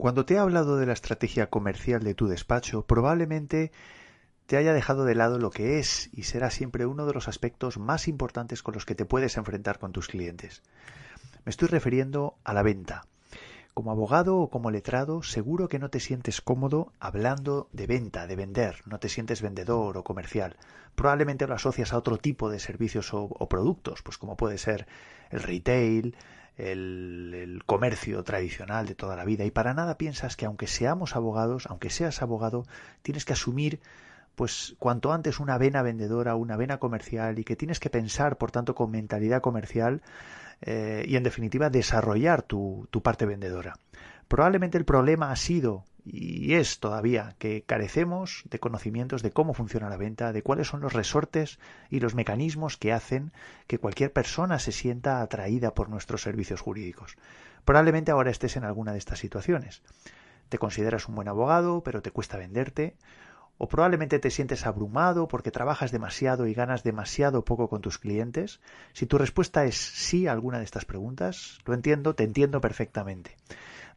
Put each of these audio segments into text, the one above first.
Cuando te he hablado de la estrategia comercial de tu despacho, probablemente te haya dejado de lado lo que es y será siempre uno de los aspectos más importantes con los que te puedes enfrentar con tus clientes. Me estoy refiriendo a la venta. Como abogado o como letrado, seguro que no te sientes cómodo hablando de venta, de vender, no te sientes vendedor o comercial. Probablemente lo asocias a otro tipo de servicios o, o productos, pues como puede ser el retail, el, comercio tradicional de toda la vida y para nada piensas que aunque seamos abogados, aunque seas abogado, tienes que asumir pues cuanto antes una vena vendedora, una vena comercial y que tienes que pensar, por tanto, con mentalidad comercial eh, y en definitiva desarrollar tu, tu parte vendedora. Probablemente el problema ha sido y es todavía que carecemos de conocimientos de cómo funciona la venta, de cuáles son los resortes y los mecanismos que hacen que cualquier persona se sienta atraída por nuestros servicios jurídicos. Probablemente ahora estés en alguna de estas situaciones. Te consideras un buen abogado, pero te cuesta venderte, o probablemente te sientes abrumado porque trabajas demasiado y ganas demasiado poco con tus clientes. Si tu respuesta es sí a alguna de estas preguntas, lo entiendo, te entiendo perfectamente.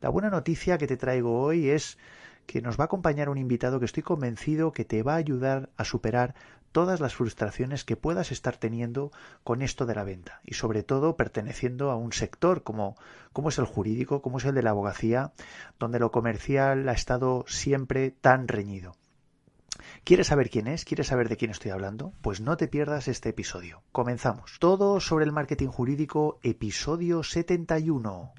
La buena noticia que te traigo hoy es que nos va a acompañar un invitado que estoy convencido que te va a ayudar a superar todas las frustraciones que puedas estar teniendo con esto de la venta y sobre todo perteneciendo a un sector como, como es el jurídico, como es el de la abogacía, donde lo comercial ha estado siempre tan reñido. ¿Quieres saber quién es? ¿Quieres saber de quién estoy hablando? Pues no te pierdas este episodio. Comenzamos. Todo sobre el marketing jurídico, episodio 71.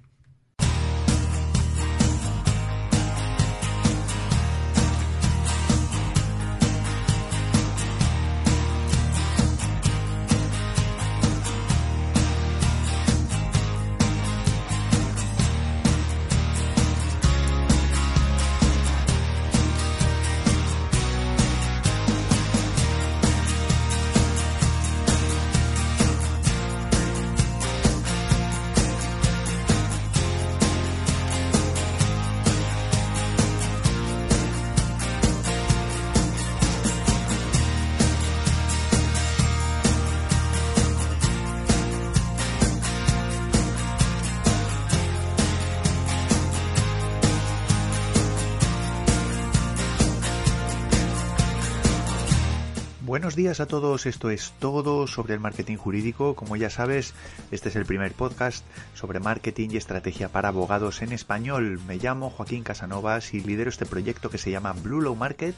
Buenos días a todos, esto es todo sobre el marketing jurídico. Como ya sabes, este es el primer podcast sobre marketing y estrategia para abogados en español. Me llamo Joaquín Casanovas y lidero este proyecto que se llama Blue Low Market,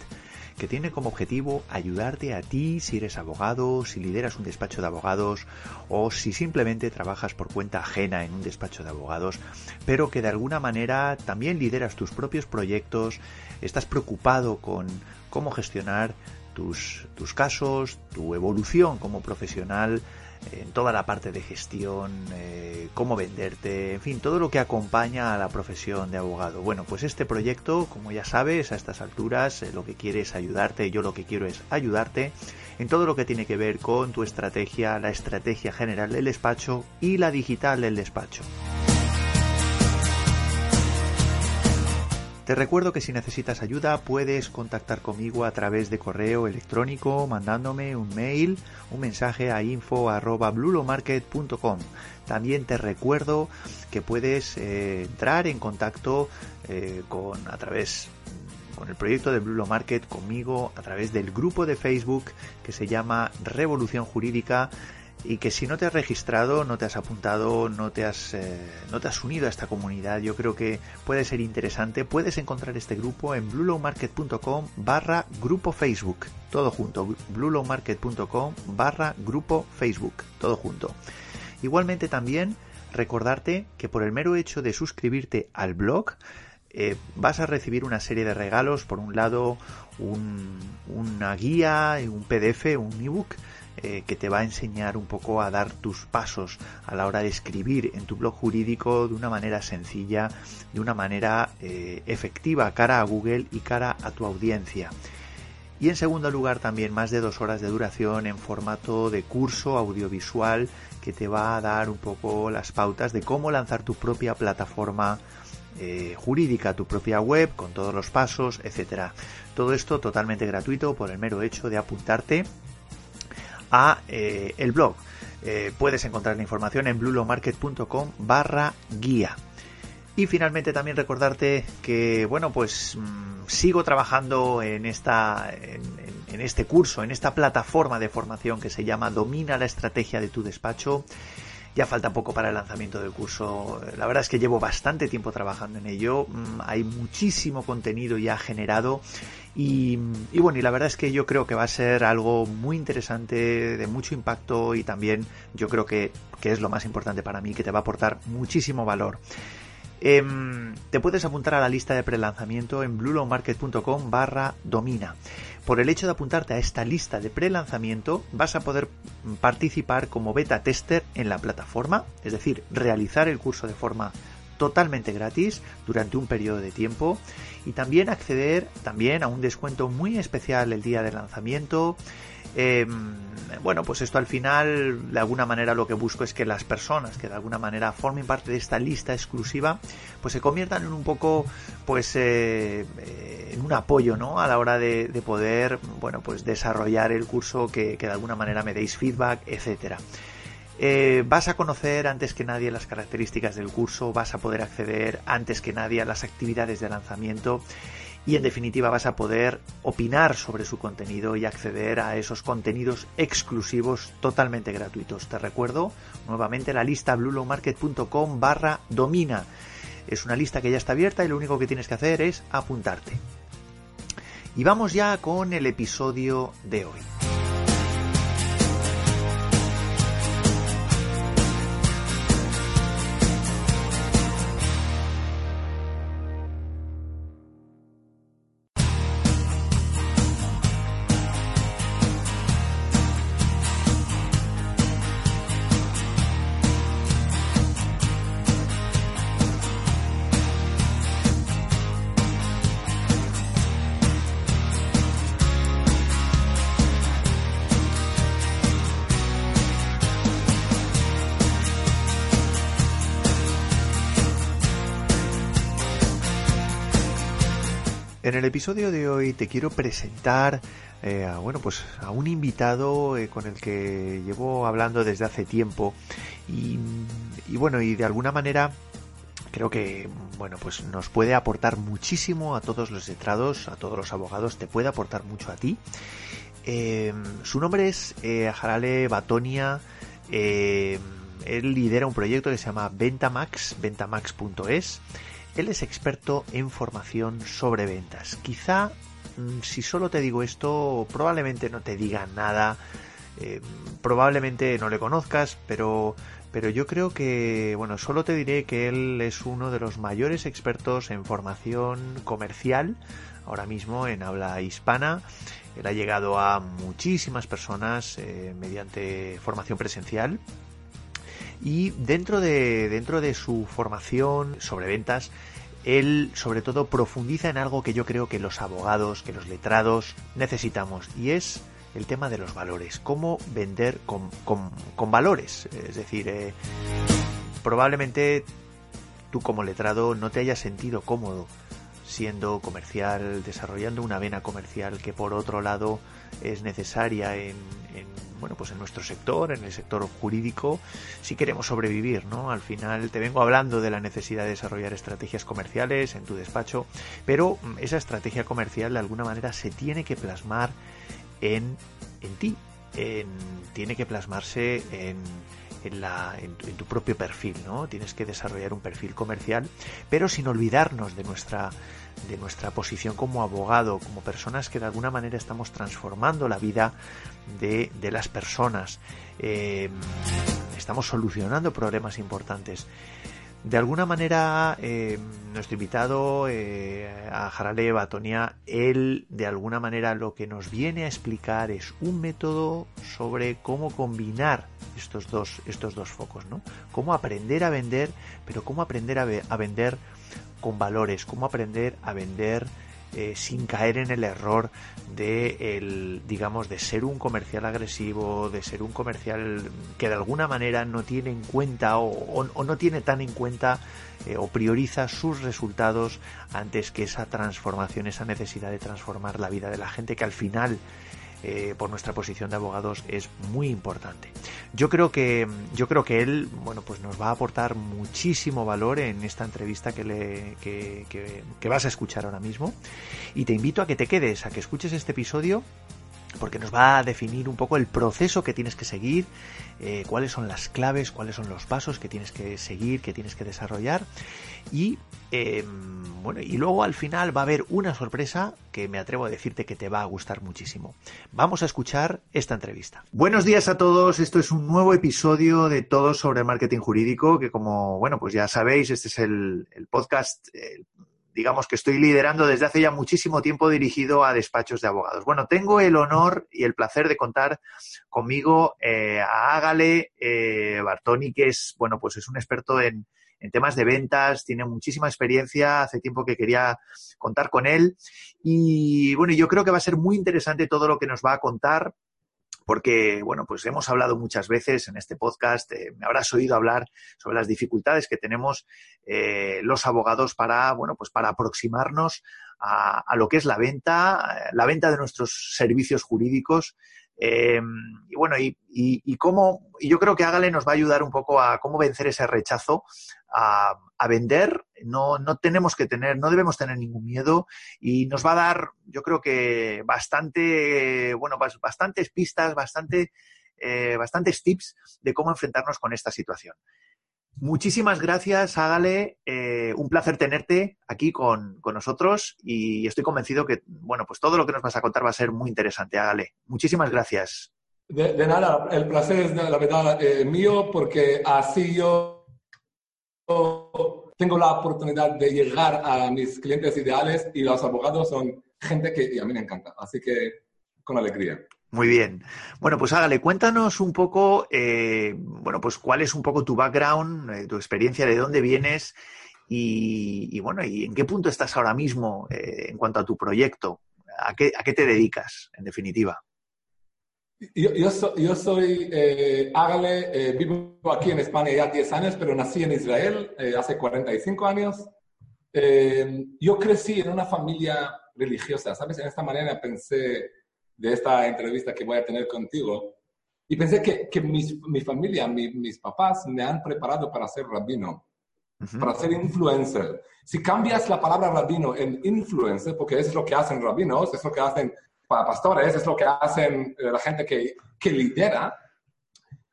que tiene como objetivo ayudarte a ti si eres abogado, si lideras un despacho de abogados o si simplemente trabajas por cuenta ajena en un despacho de abogados, pero que de alguna manera también lideras tus propios proyectos, estás preocupado con cómo gestionar tus, casos, tu evolución como profesional, en toda la parte de gestión, eh, cómo venderte, en fin, todo lo que acompaña a la profesión de abogado. Bueno, pues este proyecto, como ya sabes, a estas alturas eh, lo que quiere es ayudarte, yo lo que quiero es ayudarte en todo lo que tiene que ver con tu estrategia, la estrategia general del despacho y la digital del despacho. Te recuerdo que si necesitas ayuda puedes contactar conmigo a través de correo electrónico mandándome un mail, un mensaje a info@blulomarket.com. También te recuerdo que puedes eh, entrar en contacto eh, con a través con el proyecto de Blue Market conmigo a través del grupo de Facebook que se llama Revolución Jurídica y que si no te has registrado, no te has apuntado, no te has, eh, no te has unido a esta comunidad, yo creo que puede ser interesante. Puedes encontrar este grupo en bluelowmarket.com barra grupo Facebook, todo junto, bluelowmarket.com barra grupo Facebook, todo junto. Igualmente también recordarte que por el mero hecho de suscribirte al blog, eh, vas a recibir una serie de regalos, por un lado un, una guía, un PDF, un ebook, eh, que te va a enseñar un poco a dar tus pasos a la hora de escribir en tu blog jurídico de una manera sencilla, de una manera eh, efectiva cara a Google y cara a tu audiencia. Y en segundo lugar también más de dos horas de duración en formato de curso audiovisual que te va a dar un poco las pautas de cómo lanzar tu propia plataforma eh, jurídica, tu propia web con todos los pasos, etcétera. Todo esto totalmente gratuito por el mero hecho de apuntarte a eh, el blog. Eh, puedes encontrar la información en blulomarket.com barra guía. Y finalmente también recordarte que, bueno, pues mm, sigo trabajando en esta, en, este curso, en esta plataforma de formación que se llama Domina la estrategia de tu despacho. Ya falta poco para el lanzamiento del curso. La verdad es que llevo bastante tiempo trabajando en ello. Mm, hay muchísimo contenido ya generado. Y, y, bueno, y la verdad es que yo creo que va a ser algo muy interesante, de mucho impacto y también yo creo que, que es lo más importante para mí, que te va a aportar muchísimo valor. Em, te puedes apuntar a la lista de prelanzamiento en bluelowmarket.com barra domina. Por el hecho de apuntarte a esta lista de prelanzamiento vas a poder participar como beta tester en la plataforma, es decir, realizar el curso de forma totalmente gratis durante un periodo de tiempo y también acceder también a un descuento muy especial el día de lanzamiento Em, bueno, pues esto al final, de alguna manera, lo que busco es que las personas que de alguna manera formen parte de esta lista exclusiva, pues se conviertan en un poco, pues, eh, eh, en un apoyo, ¿no? A la hora de, poder, bueno, pues desarrollar el curso, que, de alguna manera me deis feedback, etcétera. Eh, vas a conocer antes que nadie las características del curso, vas a poder acceder antes que nadie a las actividades de lanzamiento y en definitiva vas a poder opinar sobre su contenido y acceder a esos contenidos exclusivos totalmente gratuitos. Te recuerdo nuevamente la lista bluelowmarket.com barra domina. Es una lista que ya está abierta y lo único que tienes que hacer es apuntarte. Y vamos ya con el episodio de hoy. El episodio de hoy te quiero presentar eh, a, bueno, pues a un invitado eh, con el que llevo hablando desde hace tiempo y, bueno, y de alguna manera creo que bueno, pues nos puede aportar muchísimo a todos los letrados, a todos los abogados, te puede aportar mucho a ti. Eh, su nombre es Jarale Batonia. él lidera un proyecto que se llama Ventamax, ventamax.es él es experto en formación sobre ventas. Quizá mm, si solo te digo esto, probablemente no te diga nada, eh, probablemente no le conozcas, pero, pero yo creo que, bueno, solo te diré que él es uno de los mayores expertos en formación comercial, ahora mismo en habla hispana. Él ha llegado a muchísimas personas eh, mediante formación presencial y dentro de, dentro de su formación sobre ventas, él sobre todo profundiza en algo que yo creo que los abogados, que los letrados necesitamos y es el tema de los valores, cómo vender con, con, valores. Es decir, eh, probablemente tú como letrado no te hayas sentido cómodo siendo comercial, desarrollando una vena comercial que por otro lado es necesaria en, bueno pues en nuestro sector, en el sector jurídico, si queremos sobrevivir, ¿no? Al final te vengo hablando de la necesidad de desarrollar estrategias comerciales en tu despacho, pero mm, esa estrategia comercial de alguna manera se tiene que plasmar en, en ti, en, tiene que plasmarse en, en, en, tu propio perfil, ¿no? Tienes que desarrollar un perfil comercial, pero sin olvidarnos de nuestra de nuestra posición como abogado, como personas que de alguna manera estamos transformando la vida de, de las personas, eh, estamos solucionando problemas importantes. De alguna manera, eh, nuestro invitado, eh, a Jarale él de alguna manera lo que nos viene a explicar es un método sobre cómo combinar estos dos, estos dos focos, ¿no? Cómo aprender a vender, pero cómo aprender a, a vender con valores, cómo aprender a vender eh, sin caer en el error de el, digamos de ser un comercial agresivo, de ser un comercial que de alguna manera no tiene en cuenta o, no tiene tan en cuenta eh, o prioriza sus resultados antes que esa transformación, esa necesidad de transformar la vida de la gente que al final eh, por nuestra posición de abogados es muy importante. Yo creo que yo creo que él bueno pues nos va a aportar muchísimo valor en esta entrevista que le que, que vas a escuchar ahora mismo y te invito a que te quedes a que escuches este episodio porque nos va a definir un poco el proceso que tienes que seguir, eh, cuáles son las claves, cuáles son los pasos que tienes que seguir, que tienes que desarrollar y em, bueno y luego al final va a haber una sorpresa que me atrevo a decirte que te va a gustar muchísimo. Vamos a escuchar esta entrevista. Buenos días a todos, esto es un nuevo episodio de Todos sobre marketing jurídico que como bueno pues ya sabéis este es el, podcast digamos que estoy liderando desde hace ya muchísimo tiempo dirigido a despachos de abogados. Bueno, tengo el honor y el placer de contar conmigo eh, a Ágale eh, Bartoni, que es, bueno, pues es un experto en, en temas de ventas, tiene muchísima experiencia, hace tiempo que quería contar con él y bueno, yo creo que va a ser muy interesante todo lo que nos va a contar porque, bueno, pues hemos hablado muchas veces en este podcast, eh, me habrás oído hablar sobre las dificultades que tenemos eh, los abogados para, bueno, pues para aproximarnos a, lo que es la venta, la venta de nuestros servicios jurídicos. Eh, y bueno, y, y, cómo, y yo creo que Ágale nos va a ayudar un poco a cómo vencer ese rechazo a, vender. No, no tenemos que tener, no debemos tener ningún miedo y nos va a dar, yo creo que bastante, bueno, bastantes pistas, bastante, eh, bastantes tips de cómo enfrentarnos con esta situación. Muchísimas gracias, Ágale. Eh, un placer tenerte aquí con, con, nosotros y estoy convencido que, bueno, pues todo lo que nos vas a contar va a ser muy interesante, Ágale. Muchísimas gracias. De, nada, el placer es la verdad eh, mío porque así yo tengo la oportunidad de llegar a mis clientes ideales y los abogados son gente que a mí me encanta. Así que con alegría. Muy bien. Bueno, pues hágale, cuéntanos un poco, eh, bueno, pues cuál es un poco tu background, eh, tu experiencia, de dónde vienes y, bueno, y en qué punto estás ahora mismo eh, en cuanto a tu proyecto. ¿A qué, ¿A qué te dedicas, en definitiva? Yo, yo, soy eh, Ágale, eh, vivo aquí en España ya 10 años, pero nací en Israel eh, hace 45 años. Eh, yo crecí en una familia religiosa, ¿sabes? En esta manera pensé de esta entrevista que voy a tener contigo y pensé que, que mi familia, mis papás me han preparado para ser rabino, para ser influencer. Si cambias la palabra rabino en influencer, porque eso es lo que hacen rabinos, es lo que hacen para pastores, es lo que hacen eh, la gente que, que lidera,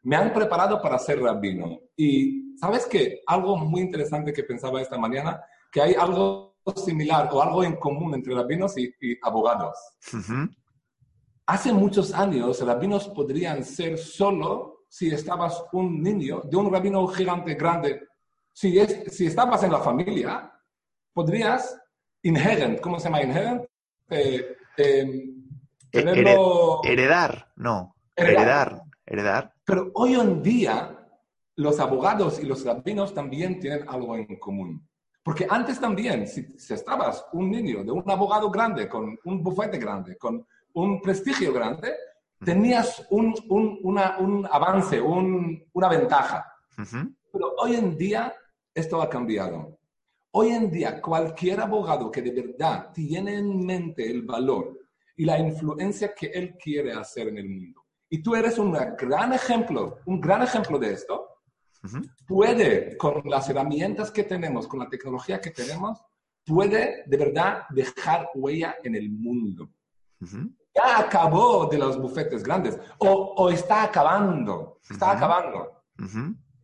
me han preparado para ser rabino. Y sabes que algo muy interesante que pensaba esta mañana, que hay algo similar o algo en común entre rabinos y, abogados. Hace muchos años, rabinos podrían ser solo si estabas un niño de un rabino gigante grande. Si, es, si estabas en la familia, podrías inherent, ¿cómo se llama inherent? Eh, em, heredar, no. Heredar. heredar. Pero hoy en día, los abogados y los rabinos también tienen algo en común. Porque antes también, si, estabas un niño de un abogado grande, con un bufete grande, con un prestigio grande, tenías un, un, avance, una ventaja. Pero hoy en día esto ha cambiado. Hoy en día cualquier abogado que de verdad tiene en mente el valor y la influencia que él quiere hacer en el mundo. Y tú eres un gran ejemplo, un gran ejemplo de esto. Puede, con las herramientas que tenemos, con la tecnología que tenemos, puede de verdad dejar huella en el mundo. Ya acabó de los bufetes grandes o, o está acabando, está acabando.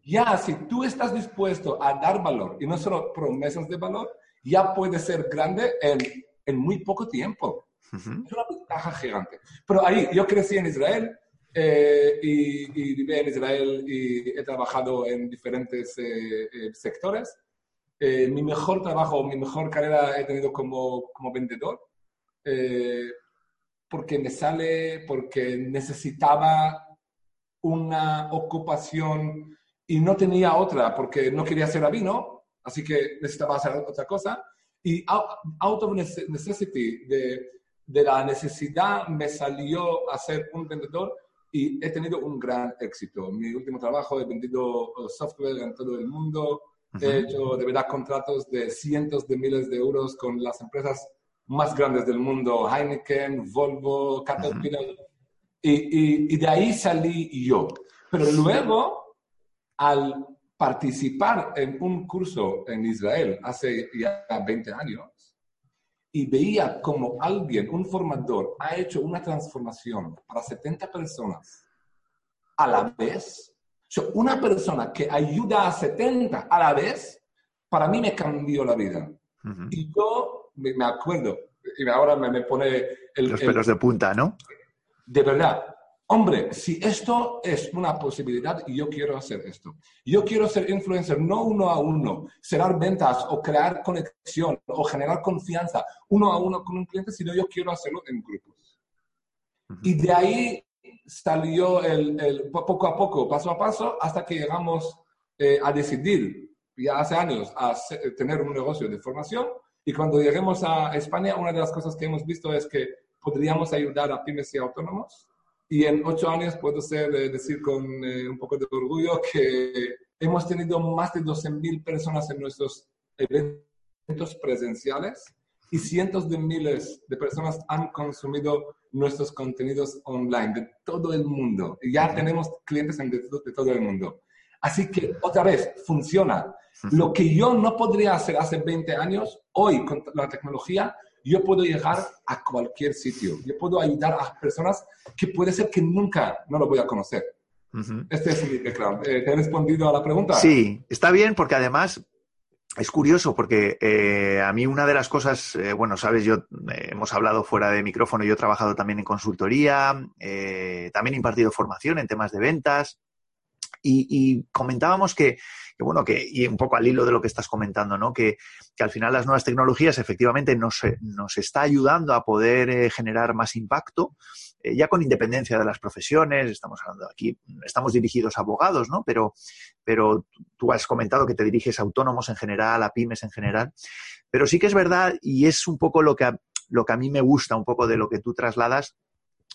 Ya, si tú estás dispuesto a dar valor y no solo promesas de valor, ya puede ser grande en, en muy poco tiempo. Es una ventaja gigante. Pero ahí, yo crecí en Israel eh, y, y, viví en Israel y he trabajado en diferentes eh, eh, sectores. mi mejor trabajo, mi mejor carrera he tenido como, como vendedor, porque me sale, porque necesitaba una ocupación y no tenía otra, porque no quería ser rabino, así que necesitaba hacer otra cosa. Y out of necessity, de de la necesidad me salió a ser un vendedor y he tenido un gran éxito. Mi último trabajo he vendido uh, software en todo el mundo, he hecho de verdad contratos de cientos de miles de euros con las empresas más grandes del mundo, Heineken, Volvo, Caterpillar, Y, y, de ahí salí yo. Pero luego, al participar en un curso en Israel hace ya 20 años, y veía como alguien, un formador, ha hecho una transformación para 70 personas a la vez, una persona que ayuda a 70 a la vez, para mí me cambió la vida. Y yo me, acuerdo, y ahora me, me pone el, los pelos de punta, ¿no? De verdad, hombre, si esto es una posibilidad, yo quiero hacer esto. Yo quiero ser influencer, no uno a uno, cerrar ventas o crear conexión o generar confianza uno a uno con un cliente, sino yo quiero hacerlo en grupos. Y de ahí salió el, poco a poco, paso a paso, hasta que llegamos eh, a decidir, ya hace años, a tener un negocio de formación. Y cuando lleguemos a España, una de las cosas que hemos visto es que podríamos ayudar a pymes y autónomos y en ocho años puedo ser, eh, decir con eh, un poco de orgullo que hemos tenido más de 12.000 personas en nuestros eventos presenciales y cientos de miles de personas han consumido nuestros contenidos online de todo el mundo. Y ya tenemos clientes de, de todo el mundo. Así que, otra vez, funciona. Lo que yo no podría hacer hace 20 años, hoy con la tecnología, yo puedo llegar a cualquier sitio. Yo puedo ayudar a personas que puede ser que nunca no lo voy a conocer. Este es mi claro. Eh, ¿Te he respondido a la pregunta? Sí, está bien porque además es curioso porque eh, a mí una de las cosas, eh, bueno, sabes, yo hemos hablado fuera de micrófono, yo he trabajado también en consultoría, también he impartido formación en temas de ventas y comentábamos que bueno, que, y un poco al hilo de lo que estás comentando, ¿no? Que, que al final las nuevas tecnologías efectivamente nos, nos está ayudando a poder eh, generar más impacto, eh, ya con independencia de las profesiones, estamos hablando aquí, estamos dirigidos a abogados, ¿no? Pero, pero tú has comentado que te diriges a autónomos en general, a pymes en general, pero sí que es verdad y es un poco lo que lo que a mí me gusta un poco de lo que tú trasladas,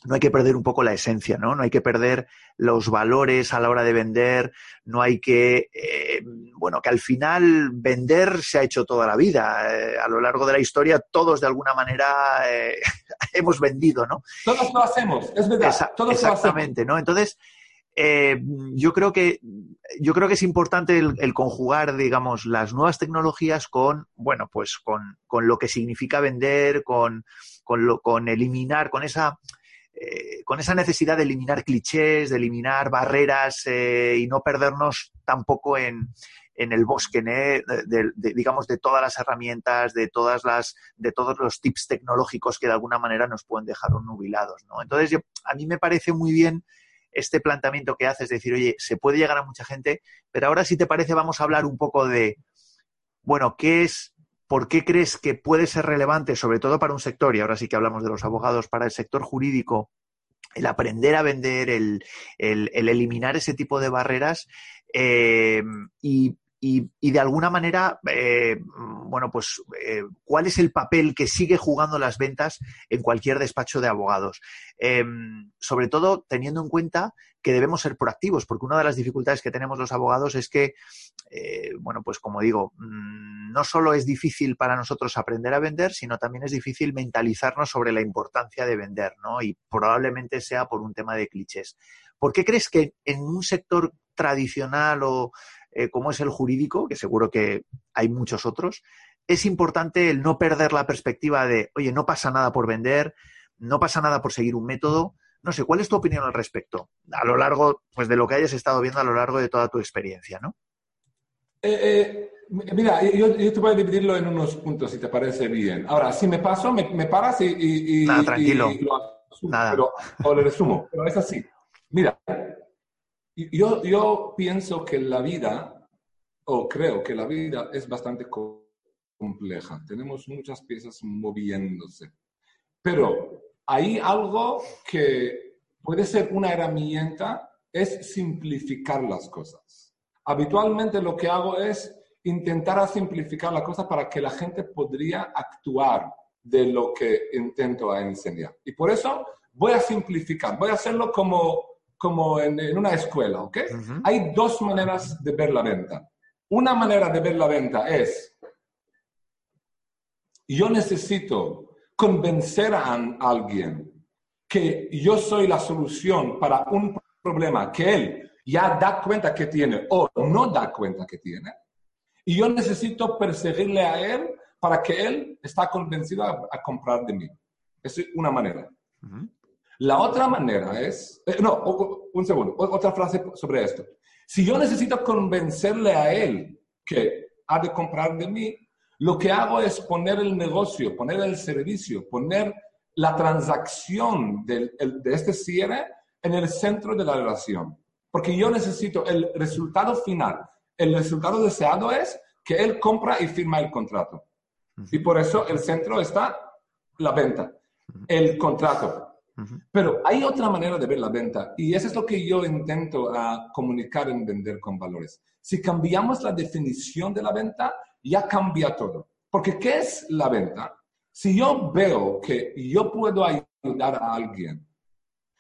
no hay que perder un poco la esencia, ¿no? No hay que perder los valores a la hora de vender, no hay que, eh, bueno, que al final vender se ha hecho toda la vida. Eh, a lo largo de la historia todos de alguna manera eh, hemos vendido, ¿no? Todos lo hacemos, es verdad. todos exactamente, ¿no? Entonces, yo creo que yo creo que es importante el, conjugar, digamos, las nuevas tecnologías con, bueno, pues con, con lo que significa vender, con, con, lo, con eliminar, con esa eh, con esa necesidad de eliminar clichés, de eliminar barreras eh, y no perdernos tampoco en, el bosque, de, digamos, de todas las herramientas, de todas las, de todos los tips tecnológicos que de alguna manera nos pueden dejar nubilados, ¿no? Entonces, a mí me parece muy bien este planteamiento que haces, decir, oye, se puede llegar a mucha gente, pero ahora si te parece vamos a hablar un poco de, bueno, ¿qué es ¿por qué crees que puede ser relevante, sobre todo para un sector, y ahora sí que hablamos de los abogados, para el sector jurídico, el aprender a vender, el, eliminar ese tipo de barreras eh, y, de alguna manera, eh, bueno, pues, eh, ¿cuál es el papel que sigue jugando las ventas en cualquier despacho de abogados? sobre todo teniendo en cuenta que debemos ser proactivos, porque una de las dificultades que tenemos los abogados es que, eh, bueno, pues como digo, mm, no solo es difícil para nosotros aprender a vender, sino también es difícil mentalizarnos sobre la importancia de vender, ¿no? Y probablemente sea por un tema de clichés. ¿Por qué crees que en un sector tradicional o eh, como es el jurídico, que seguro que hay muchos otros, es importante el no perder la perspectiva de, oye, no pasa nada por vender, no pasa nada por seguir un método, no sé, ¿cuál es tu opinión al respecto? A lo largo, pues de lo que hayas estado viendo a lo largo de toda tu experiencia, ¿no? Eh, eh, mira, yo, te voy a dividirlo en unos puntos, si te parece bien. Ahora, si me paso, me, paras y, Nada, tranquilo. lo Nada. o lo resumo, pero es así. Mira, yo, yo pienso que la vida, o creo que la vida es bastante compleja. Tenemos muchas piezas moviéndose. Pero hay algo que puede ser una herramienta, es simplificar las cosas. Habitualmente lo que hago es intentar simplificar la cosa para que la gente podría actuar de lo que intento enseñar. Y por eso voy a simplificar, voy a hacerlo como, como en, una escuela, ¿ok? Hay dos maneras de ver la venta. Una manera de ver la venta es, yo necesito convencer a alguien que yo soy la solución para un problema que él ya da cuenta que tiene o no da cuenta que tiene, y yo necesito perseguirle a él para que él está convencido a, comprar de mí. Es una manera. La otra manera es, eh, no, un segundo, otra frase sobre esto. Si yo necesito convencerle a él que ha de comprar de mí, lo que hago es poner el negocio, poner el servicio, poner la transacción de, de este cierre en el centro de la relación. Porque yo necesito el resultado final. El resultado deseado es que él compra y firma el contrato. Y por eso el centro está la venta, el contrato. Pero hay otra manera de ver la venta y eso es lo que yo intento a comunicar en Vender con Valores. Si cambiamos la definición de la venta, ya cambia todo. Porque ¿qué es la venta? Si yo veo que yo puedo ayudar a alguien,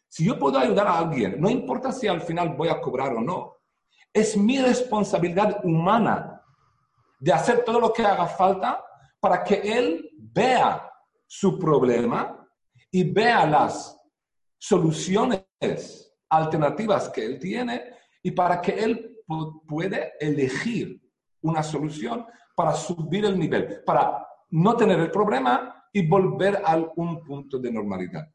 si yo puedo ayudar a alguien, no importa si al final voy a cobrar o no, es mi responsabilidad humana de hacer todo lo que haga falta para que él vea su problema y vea las soluciones alternativas que él tiene y para que él pueda elegir una solución para subir el nivel, para no tener el problema y volver a un punto de normalidad.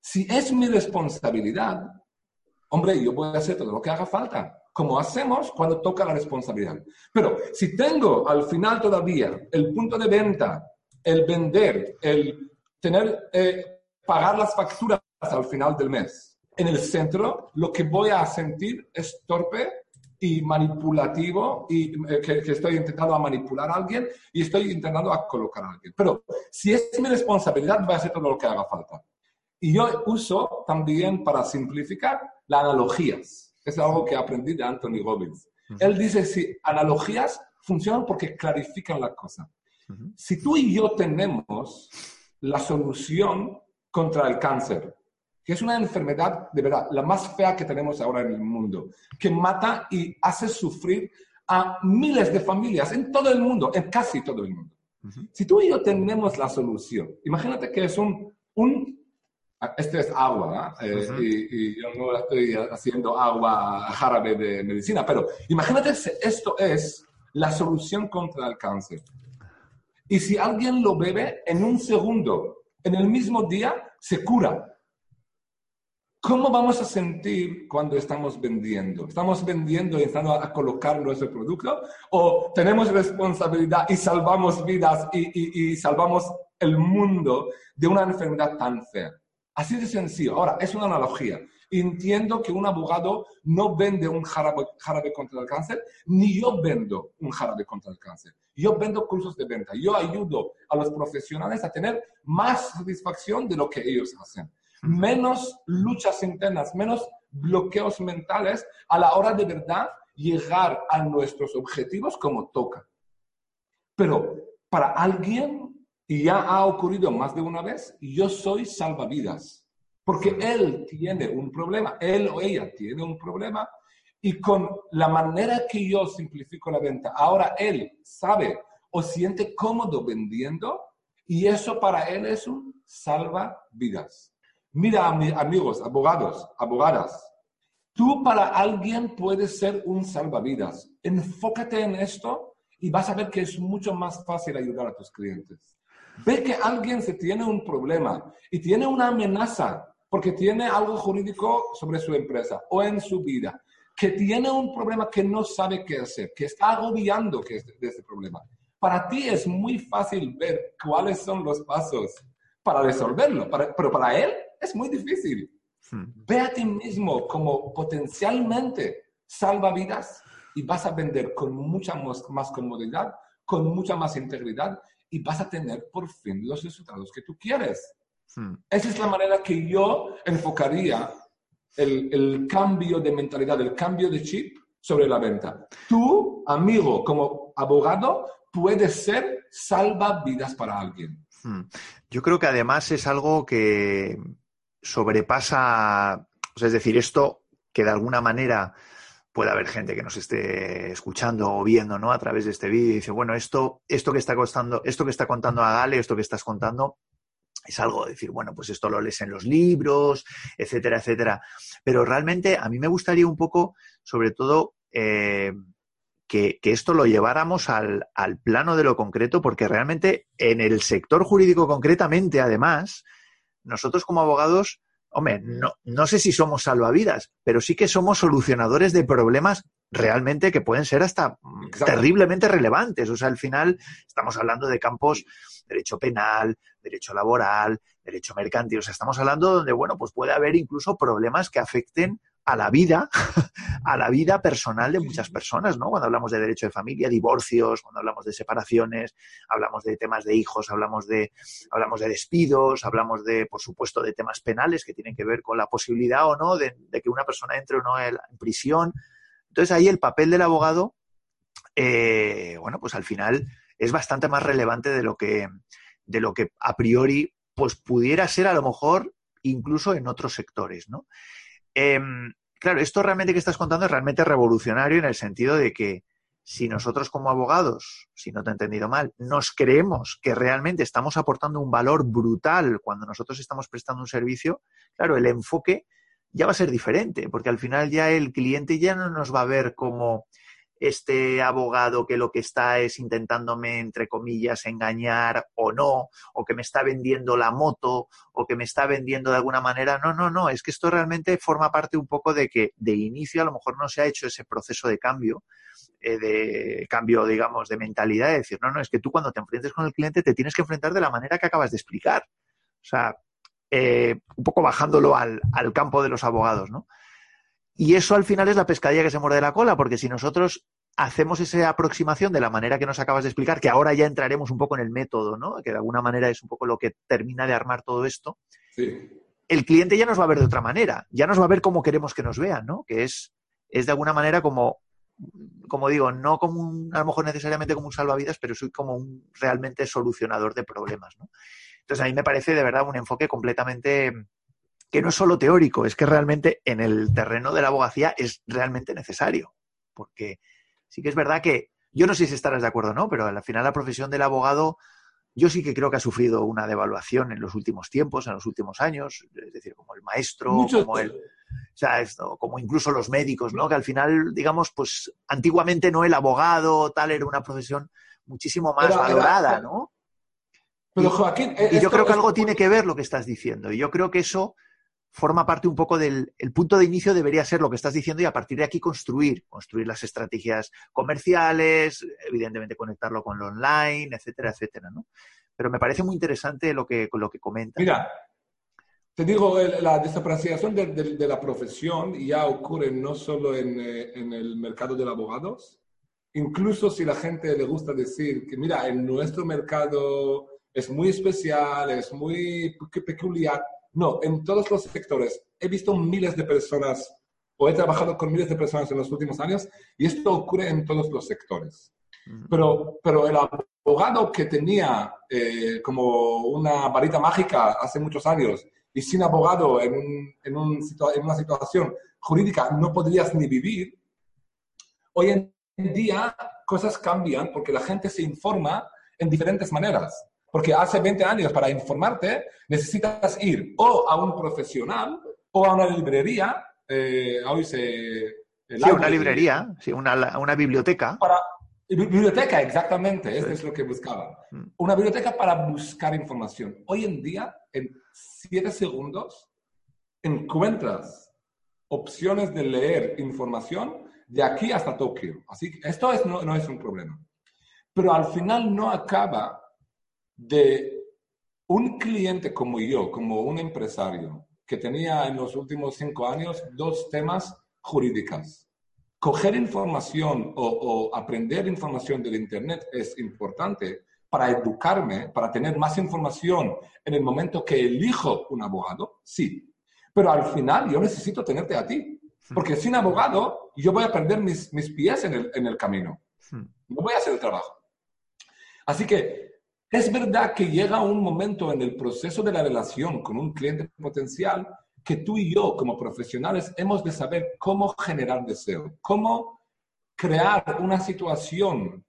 Si es mi responsabilidad, hombre, yo voy a hacer todo lo que haga falta, como hacemos cuando toca la responsabilidad. Pero si tengo al final todavía el punto de venta, el vender, el tener, eh, pagar las facturas al final del mes, en el centro, lo que voy a sentir es torpe y manipulativo y eh, que, estoy intentando a manipular a alguien y estoy intentando a colocar a alguien. Pero si es mi responsabilidad, voy a hacer todo lo que haga falta. Y yo uso también para simplificar las analogías. Es algo que aprendí de Anthony Robbins. Él dice, si analogías funcionan porque clarifican la cosa. Si tú y yo tenemos la solución contra el cáncer, que es una enfermedad de verdad, la más fea que tenemos ahora en el mundo, que mata y hace sufrir a miles de familias en todo el mundo, en casi todo el mundo. Si tú y yo tenemos la solución, imagínate que es un, un este es agua, eh, y, yo no estoy haciendo agua jarabe de medicina, pero imagínate si esto es la solución contra el cáncer. Y si alguien lo bebe en un segundo, en el mismo día, se cura. ¿Cómo vamos a sentir cuando estamos vendiendo? ¿Estamos vendiendo y estamos a colocar nuestro producto? ¿O tenemos responsabilidad y salvamos vidas y, salvamos el mundo de una enfermedad tan fea? Así de sencillo. Ahora, es una analogía. Entiendo que un abogado no vende un jarabe, jarabe, contra el cáncer, ni yo vendo un jarabe contra el cáncer. Yo vendo cursos de venta. Yo ayudo a los profesionales a tener más satisfacción de lo que ellos hacen menos luchas internas, menos bloqueos mentales a la hora de verdad llegar a nuestros objetivos como toca. Pero para alguien, y ya ha ocurrido más de una vez, yo soy salvavidas, porque él tiene un problema, él o ella tiene un problema, y con la manera que yo simplifico la venta, ahora él sabe o siente cómodo vendiendo, y eso para él es un salvavidas. Mira, amigos, abogados, abogadas, tú para alguien puedes ser un salvavidas. Enfócate en esto y vas a ver que es mucho más fácil ayudar a tus clientes. Ve que alguien se tiene un problema y tiene una amenaza porque tiene algo jurídico sobre su empresa o en su vida, que tiene un problema que no sabe qué hacer, que está agobiando que de ese problema. Para ti es muy fácil ver cuáles son los pasos para resolverlo, pero para él es muy difícil. Hmm. Ve a ti mismo como potencialmente salva vidas y vas a vender con mucha más, comodidad, con mucha más integridad y vas a tener por fin los resultados que tú quieres. Hmm. Esa es la manera que yo enfocaría el, el, cambio de mentalidad, el cambio de chip sobre la venta. Tú, amigo, como abogado, puedes ser salva vidas para alguien. Hmm. Yo creo que además es algo que sobrepasa, es decir, esto que de alguna manera puede haber gente que nos esté escuchando o viendo, ¿no? A través de este vídeo y dice, bueno, esto, esto que está costando, esto que está contando a Gale, esto que estás contando, es algo de decir, bueno, pues esto lo lees en los libros, etcétera, etcétera. Pero realmente a mí me gustaría un poco, sobre todo, eh, que, esto lo lleváramos al, al, plano de lo concreto, porque realmente en el sector jurídico concretamente, además, nosotros como abogados, hombre, no, no sé si somos salvavidas, pero sí que somos solucionadores de problemas realmente que pueden ser hasta terriblemente relevantes. O sea, al final estamos hablando de campos derecho penal, derecho laboral, derecho mercantil. O sea, estamos hablando donde, bueno, pues puede haber incluso problemas que afecten a la vida, a la vida personal de muchas personas, ¿no? Cuando hablamos de derecho de familia, divorcios, cuando hablamos de separaciones, hablamos de temas de hijos, hablamos de, hablamos de despidos, hablamos de, por supuesto, de temas penales que tienen que ver con la posibilidad o no de, que una persona entre o no en, prisión. Entonces ahí el papel del abogado, eh, bueno, pues al final es bastante más relevante de lo que, de lo que a priori pues pudiera ser a lo mejor incluso en otros sectores, ¿no? Em, claro, esto realmente que estás contando es realmente revolucionario en el sentido de que si nosotros como abogados, si no te he entendido mal, nos creemos que realmente estamos aportando un valor brutal cuando nosotros estamos prestando un servicio, claro, el enfoque ya va a ser diferente, porque al final ya el cliente ya no nos va a ver como este abogado que lo que está es intentándome, entre comillas, engañar o no, o que me está vendiendo la moto, o que me está vendiendo de alguna manera. No, no, no, es que esto realmente forma parte un poco de que de inicio a lo mejor no se ha hecho ese proceso de cambio, eh, de cambio, digamos, de mentalidad, de decir, no, no, es que tú cuando te enfrentes con el cliente te tienes que enfrentar de la manera que acabas de explicar. O sea, eh, un poco bajándolo al, al campo de los abogados, ¿no? Y eso al final es la pescadilla que se muerde la cola, porque si nosotros hacemos esa aproximación de la manera que nos acabas de explicar, que ahora ya entraremos un poco en el método, ¿no? Que de alguna manera es un poco lo que termina de armar todo esto. El cliente ya nos va a ver de otra manera, ya nos va a ver como queremos que nos vean, ¿no? Que es, es de alguna manera como, como digo, no como un, a lo mejor necesariamente como un salvavidas, pero soy como un realmente solucionador de problemas, ¿no? Entonces a mí me parece de verdad un enfoque completamente que no es solo teórico, es que realmente en el terreno de la abogacía es realmente necesario, porque sí que es verdad que yo no sé si estarás de acuerdo o no, pero al final la profesión del abogado yo sí que creo que ha sufrido una devaluación en los últimos tiempos, en los últimos años, es decir, como el maestro, como el, o sea, esto, como incluso los médicos, ¿no? Que al final, digamos, pues antiguamente no el abogado, tal, era una profesión muchísimo más valorada, ¿no? Pero Joaquín, y, yo creo que algo tiene que ver lo que estás diciendo. Y yo creo que eso forma parte un poco del el punto de inicio debería ser lo que estás diciendo y a partir de aquí construir, construir las estrategias comerciales, evidentemente conectarlo con lo online, etcétera, etcétera, ¿no? Pero me parece muy interesante lo que, lo que comentas. Mira, te digo, la desapreciación de, la profesión ya ocurre no solo en, eh, en el mercado de los abogados, incluso si la gente le gusta decir que, mira, en nuestro mercado es muy especial, es muy peculiar, no, en todos los sectores. He visto miles de personas o he trabajado con miles de personas en los últimos años y esto ocurre en todos los sectores. Pero, pero el abogado que tenía eh, como una varita mágica hace muchos años y sin abogado en, un, en, un, en una situación jurídica no podrías ni vivir, hoy en día cosas cambian porque la gente se informa en diferentes maneras. Porque hace 20 años para informarte necesitas ir o a un profesional o a una librería. Eh, hoy se... Sí, una librería, sí, una, una biblioteca. Para, biblioteca, exactamente, esto es lo que buscaba. Mm. Una biblioteca para buscar información. Hoy en día, en 7 segundos, encuentras opciones de leer información de aquí hasta Tokio. Así que esto es, no, no es un problema. Pero al final no acaba de un cliente como yo, como un empresario, que tenía en los últimos cinco años dos temas jurídicos. Coger información o, aprender información del Internet es importante para educarme, para tener más información en el momento que elijo un abogado, sí. Pero al final yo necesito tenerte a ti, porque sin abogado yo voy a perder mis, mis pies en el, en el camino. No voy a hacer el trabajo. Así que es verdad que llega un momento en el proceso de la relación con un cliente potencial que tú y yo como profesionales hemos de saber cómo generar deseo, cómo crear una situación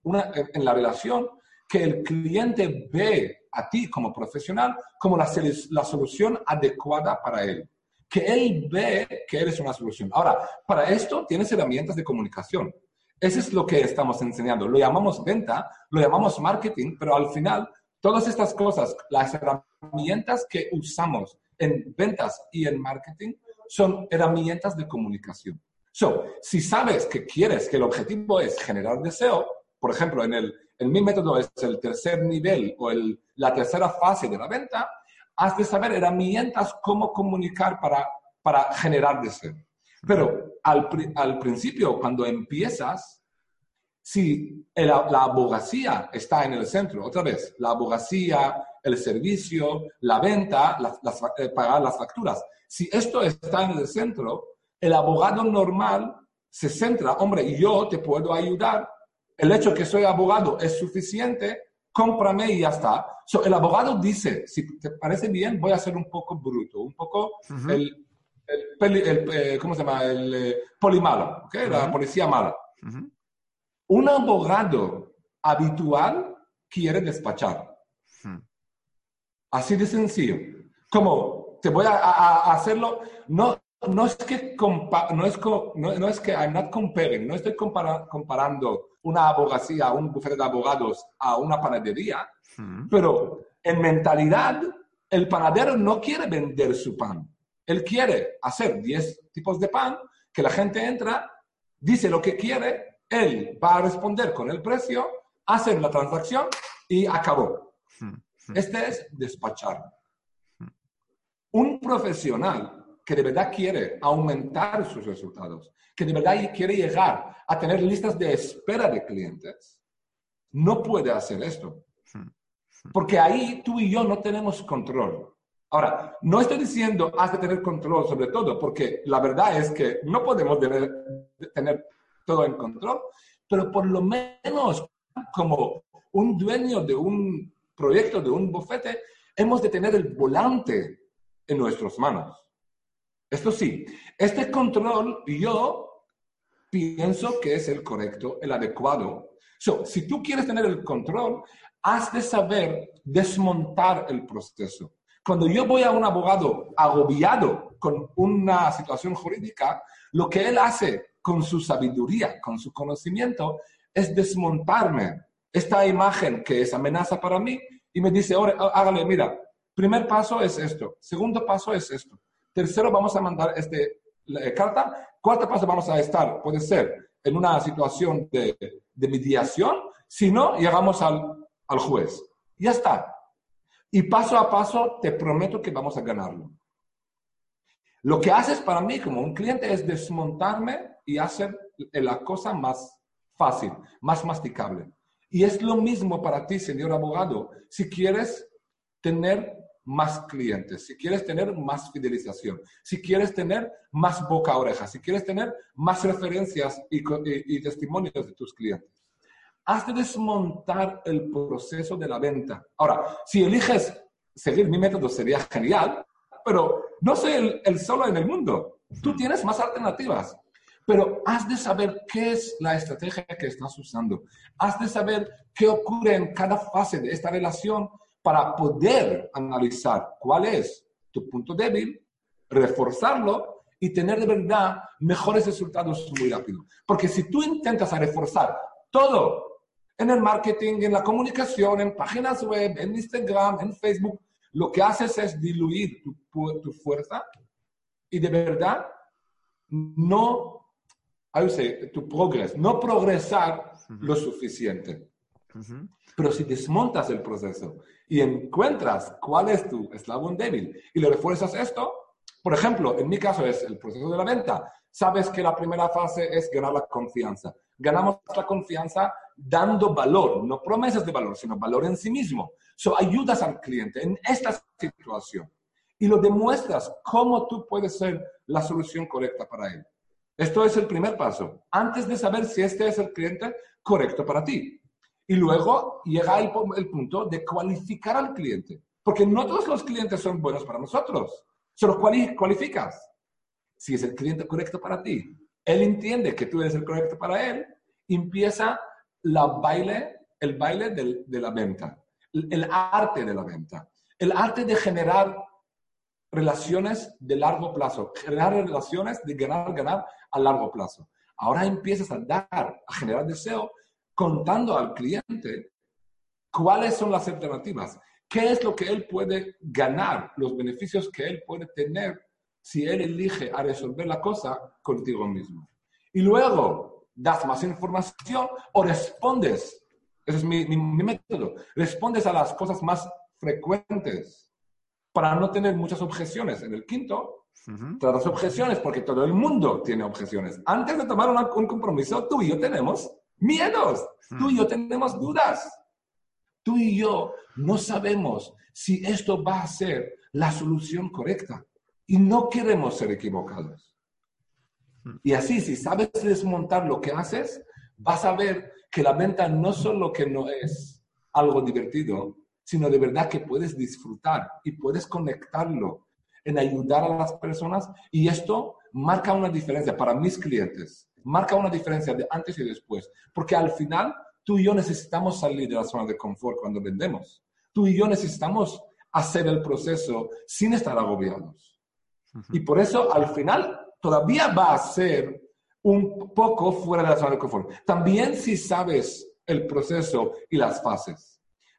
en la relación que el cliente ve a ti como profesional como la, la solución adecuada para él. Que él ve que eres una solución. Ahora, para esto tienes herramientas de comunicación. Eso es lo que estamos enseñando. Lo llamamos venta, lo llamamos marketing, pero al final todas estas cosas, las herramientas que usamos en ventas y en marketing son herramientas de comunicación. So, si sabes que quieres, que el objetivo es generar deseo, por ejemplo, en, el, en mi método es el tercer nivel o el, la tercera fase de la venta, has de saber herramientas cómo comunicar para, para generar deseo. Pero al, al principio, cuando empiezas, si la abogacía está en el centro, otra vez, la abogacía, el servicio, la venta, eh, pagar las facturas. Si esto está en el centro, el abogado normal se centra, hombre, yo te puedo ayudar. El hecho que soy abogado es suficiente, cómprame y ya está. el abogado dice, si te parece bien, voy a ser un poco bruto, un poco el, eh, ¿cómo se llama? El eh, polimalo, la policía mala. Un abogado habitual quiere despachar. Así de sencillo. Como te voy a, hacerlo, no, no es que no es, no, es que I'm not comparing, no estoy comparando una abogacía, un bufete de abogados a una panadería, pero en mentalidad el panadero no quiere vender su pan. Él quiere hacer 10 tipos de pan, que la gente entra, dice lo que quiere, él va a responder con el precio, hacer la transacción y acabó. Este es despachar. Un profesional que de verdad quiere aumentar sus resultados, que de verdad quiere llegar a tener listas de espera de clientes, no puede hacer esto. Porque ahí tú y yo no tenemos control. Ahora, no estoy diciendo has de tener control sobre todo, porque la verdad es que no podemos tener, todo en control, pero por lo menos como un dueño de un proyecto de un bufete, hemos de tener el volante en nuestras manos. Esto sí, este control yo pienso que es el correcto, el adecuado. So, si tú quieres tener el control, has de saber desmontar el proceso. Cuando yo voy a un abogado agobiado con una situación jurídica, lo que él hace con su sabiduría, con su conocimiento, es desmontarme esta imagen que es amenaza para mí y me dice, ahora hágale, mira, primer paso es esto, segundo paso es esto, tercero vamos a mandar este eh, carta, cuarto paso vamos a estar, puede ser en una situación de, de mediación, si no, llegamos al, al juez. Ya está. Y paso a paso te prometo que vamos a ganarlo. Lo que haces para mí como un cliente es desmontarme y hacer la cosa más fácil, más masticable. Y es lo mismo para ti, señor abogado, si quieres tener más clientes, si quieres tener más fidelización, si quieres tener más boca a oreja, si quieres tener más referencias y, testimonios de tus clientes. Has de desmontar el proceso de la venta. Ahora, si eliges seguir mi método sería genial, pero no soy el, el solo en el mundo. Tú tienes más alternativas. Pero has de saber qué es la estrategia que estás usando. Has de saber qué ocurre en cada fase de esta relación para poder analizar cuál es tu punto débil, reforzarlo y tener de verdad mejores resultados muy rápido. Porque si tú intentas reforzar todo en el marketing, en la comunicación, en páginas web, en Instagram, en Facebook, lo que haces es diluir tu, tu fuerza y de verdad no I would tu progress, no progresar lo suficiente. Pero si desmontas el proceso y encuentras cuál es tu eslabón débil y le refuerzas esto, por ejemplo, en mi caso es el proceso de la venta. Sabes que la primera fase es ganar la confianza. Ganamos la confianza dando valor, no promesas de valor, sino valor en sí mismo. So, ayudas al cliente en esta situación y lo demuestras cómo tú puedes ser la solución correcta para él. Esto es el primer paso, antes de saber si este es el cliente correcto para ti. Y luego llega el, punto de cualificar al cliente, porque no todos los clientes son buenos para nosotros. Solo cualificas si es el cliente correcto para ti. Él entiende que tú eres el correcto para él, empieza la baile, el baile de la venta, el arte de la venta, el arte de generar relaciones de largo plazo, generar relaciones de ganar, ganar a largo plazo. Ahora empiezas a dar, a generar deseo, contando al cliente cuáles son las alternativas, qué es lo que él puede ganar, los beneficios que él puede tener si él elige a resolver la cosa contigo mismo. Y luego das más información o respondes. Ese es mi, método. Respondes a las cosas más frecuentes para no tener muchas objeciones. En el quinto, todas las objeciones, porque todo el mundo tiene objeciones. Antes de tomar un compromiso, tú y yo tenemos miedos, tú y yo tenemos dudas. Tú y yo no sabemos si esto va a ser la solución correcta y no queremos ser equivocados. Y así, si sabes desmontar lo que haces, vas a ver que la venta no solo que no es algo divertido, sino de verdad que puedes disfrutar y puedes conectarlo en ayudar a las personas. Y esto marca una diferencia para mis clientes, marca una diferencia de antes y después, porque al final tú y yo necesitamos salir de la zona de confort cuando vendemos, tú y yo necesitamos hacer el proceso sin estar agobiados. Y por eso al final todavía va a ser un poco fuera de la zona de confort. También si sabes el proceso y las fases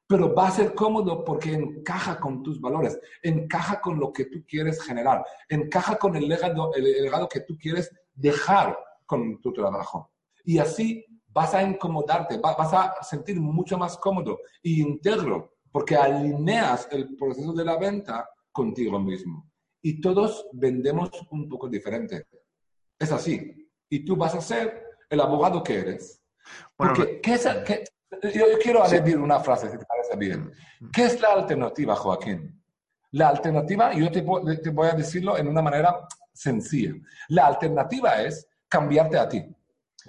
pero va a ser cómodo porque encaja con tus valores, encaja con lo que tú quieres generar, encaja con el legado, el legado que tú quieres dejar con tu trabajo. Y así vas a incomodarte, vas a sentir mucho más cómodo y íntegro porque alineas el proceso de la venta contigo mismo. Y todos vendemos un poco diferente. Es así. Y tú vas a ser el abogado que eres. Porque, ¿qué es, qué, yo, quiero añadir una frase, si te parece bien. ¿Qué es la alternativa, Joaquín? La alternativa, yo te, te voy a decirlo en una manera sencilla. La alternativa es cambiarte a ti.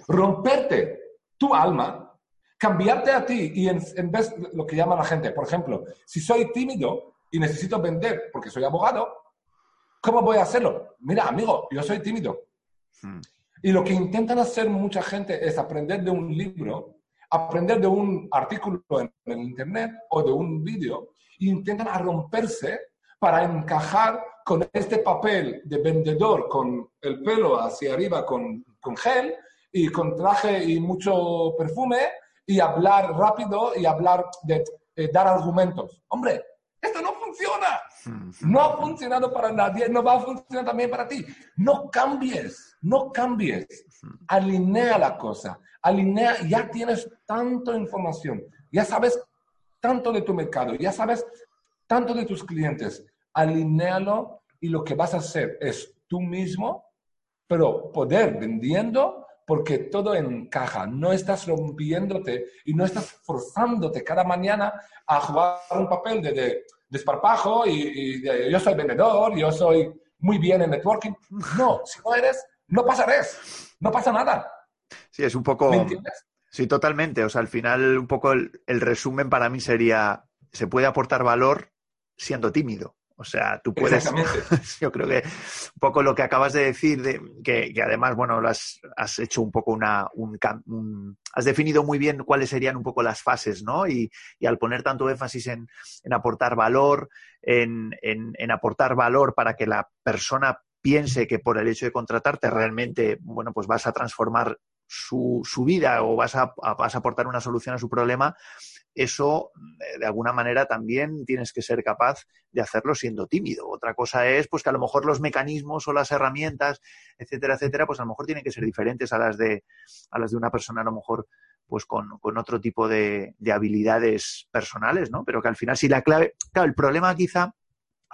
Romperte tu alma, cambiarte a ti y en, en, vez de lo que llama la gente, por ejemplo, si soy tímido y necesito vender porque soy abogado, ¿cómo voy a hacerlo? Mira, amigo, yo soy tímido. Mm. Y lo que intentan hacer mucha gente es aprender de un libro aprender de un artículo en, el Internet o de un vídeo e intentan romperse para encajar con este papel de vendedor con el pelo hacia arriba con, con gel y con traje y mucho perfume y hablar rápido y hablar de eh, dar argumentos. Hombre, esto no funciona. No ha funcionado para nadie, no va a funcionar también para ti. No cambies, no cambies. Alinea la cosa alinea, ya tienes tanta información, ya sabes tanto de tu mercado, ya sabes tanto de tus clientes, alinealo y lo que vas a hacer es tú mismo, pero poder vendiendo porque todo encaja, no estás rompiéndote y no estás forzándote cada mañana a jugar un papel de, desparpajo y, yo soy vendedor, yo soy muy bien en networking. No, si no eres, no pasarás, no pasa nada. Sí, es un poco. Sí, totalmente. O sea, al final, un poco el, resumen para mí sería: se puede aportar valor siendo tímido. O sea, tú puedes. Yo creo que un poco lo que acabas de decir, de, que, además, bueno, lo has, hecho un poco una. Un, has definido muy bien cuáles serían un poco las fases, ¿no? Y, al poner tanto énfasis en, aportar valor, en, en, aportar valor para que la persona piense que por el hecho de contratarte realmente, bueno, pues vas a transformar su, su vida o vas a, vas a aportar una solución a su problema, eso eh, de alguna manera también tienes que ser capaz de hacerlo siendo tímido. Otra cosa es pues que a lo mejor los mecanismos o las herramientas, etcétera, etcétera, pues a lo mejor tienen que ser diferentes a las de, a las de una persona a lo mejor pues con, con otro tipo de, de, habilidades personales, ¿no? Pero que al final si la clave, claro, el problema quizá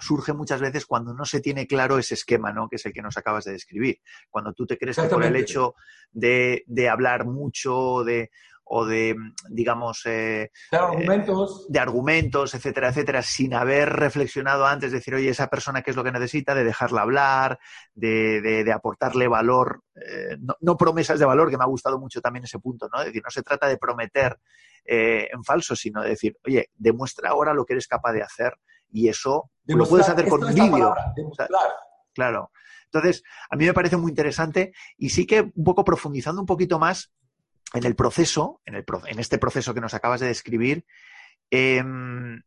surge muchas veces cuando no se tiene claro ese esquema, ¿no? Que es el que nos acabas de describir. Cuando tú te crees que por el hecho de, de hablar mucho de, o de, digamos... Eh, de argumentos. Eh, de argumentos, etcétera, etcétera, sin haber reflexionado antes, de decir, oye, esa persona qué es lo que necesita, de dejarla hablar, de, de, aportarle valor, eh, no, no, promesas de valor, que me ha gustado mucho también ese punto, ¿no? Es decir, no se trata de prometer en falso, sino de decir, oye, demuestra ahora lo que eres capaz de hacer y eso lo puedes hacer con un vídeo. claro. Entonces, a mí me parece muy interesante y sí que un poco profundizando un poquito más, en el proceso, en, el, en este proceso que nos acabas de describir, em,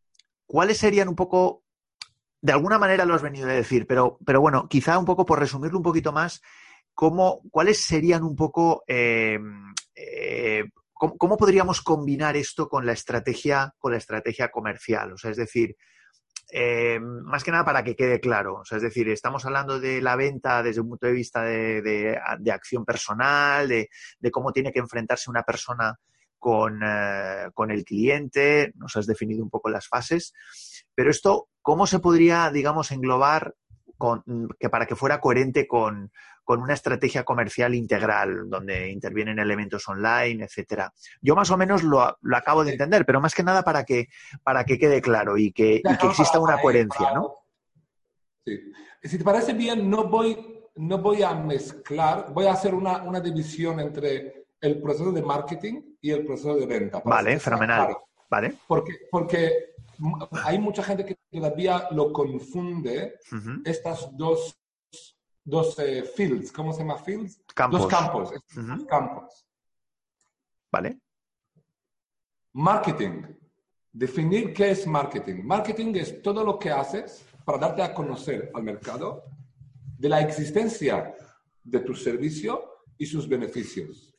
¿cuáles serían un poco, de alguna manera lo has venido a decir, pero, pero bueno, quizá un poco por resumirlo un poquito más, ¿cómo, ¿cuáles serían un poco, em, eh, cómo, podríamos combinar esto con la estrategia, con la estrategia comercial? O sea, es decir, eh, más que nada para que quede claro. O sea, es decir, estamos hablando de la venta desde un punto de vista de, acción personal, de, cómo tiene que enfrentarse una persona con, eh, con, el cliente, nos has definido un poco las fases, pero esto, ¿cómo se podría, digamos, englobar con, que para que fuera coherente con, con una estrategia comercial integral, donde intervienen elementos online, etcétera. Yo más o menos lo, acabo de entender, pero más que nada para que, para que quede claro y que, exista una coherencia, ¿no? Sí. Si te parece bien, no voy, no voy a mezclar, voy a hacer una, una división entre el proceso de marketing y el proceso de venta. Vale, fenomenal. Vale. Porque, porque hay mucha gente que todavía lo confunde, estas dos dos eh, fields, ¿cómo se llama fields? Campos. Dos campos. campos. Vale. Marketing. Definir qué es marketing. Marketing es todo lo que haces para darte a conocer al mercado de la existencia de tu servicio y sus beneficios.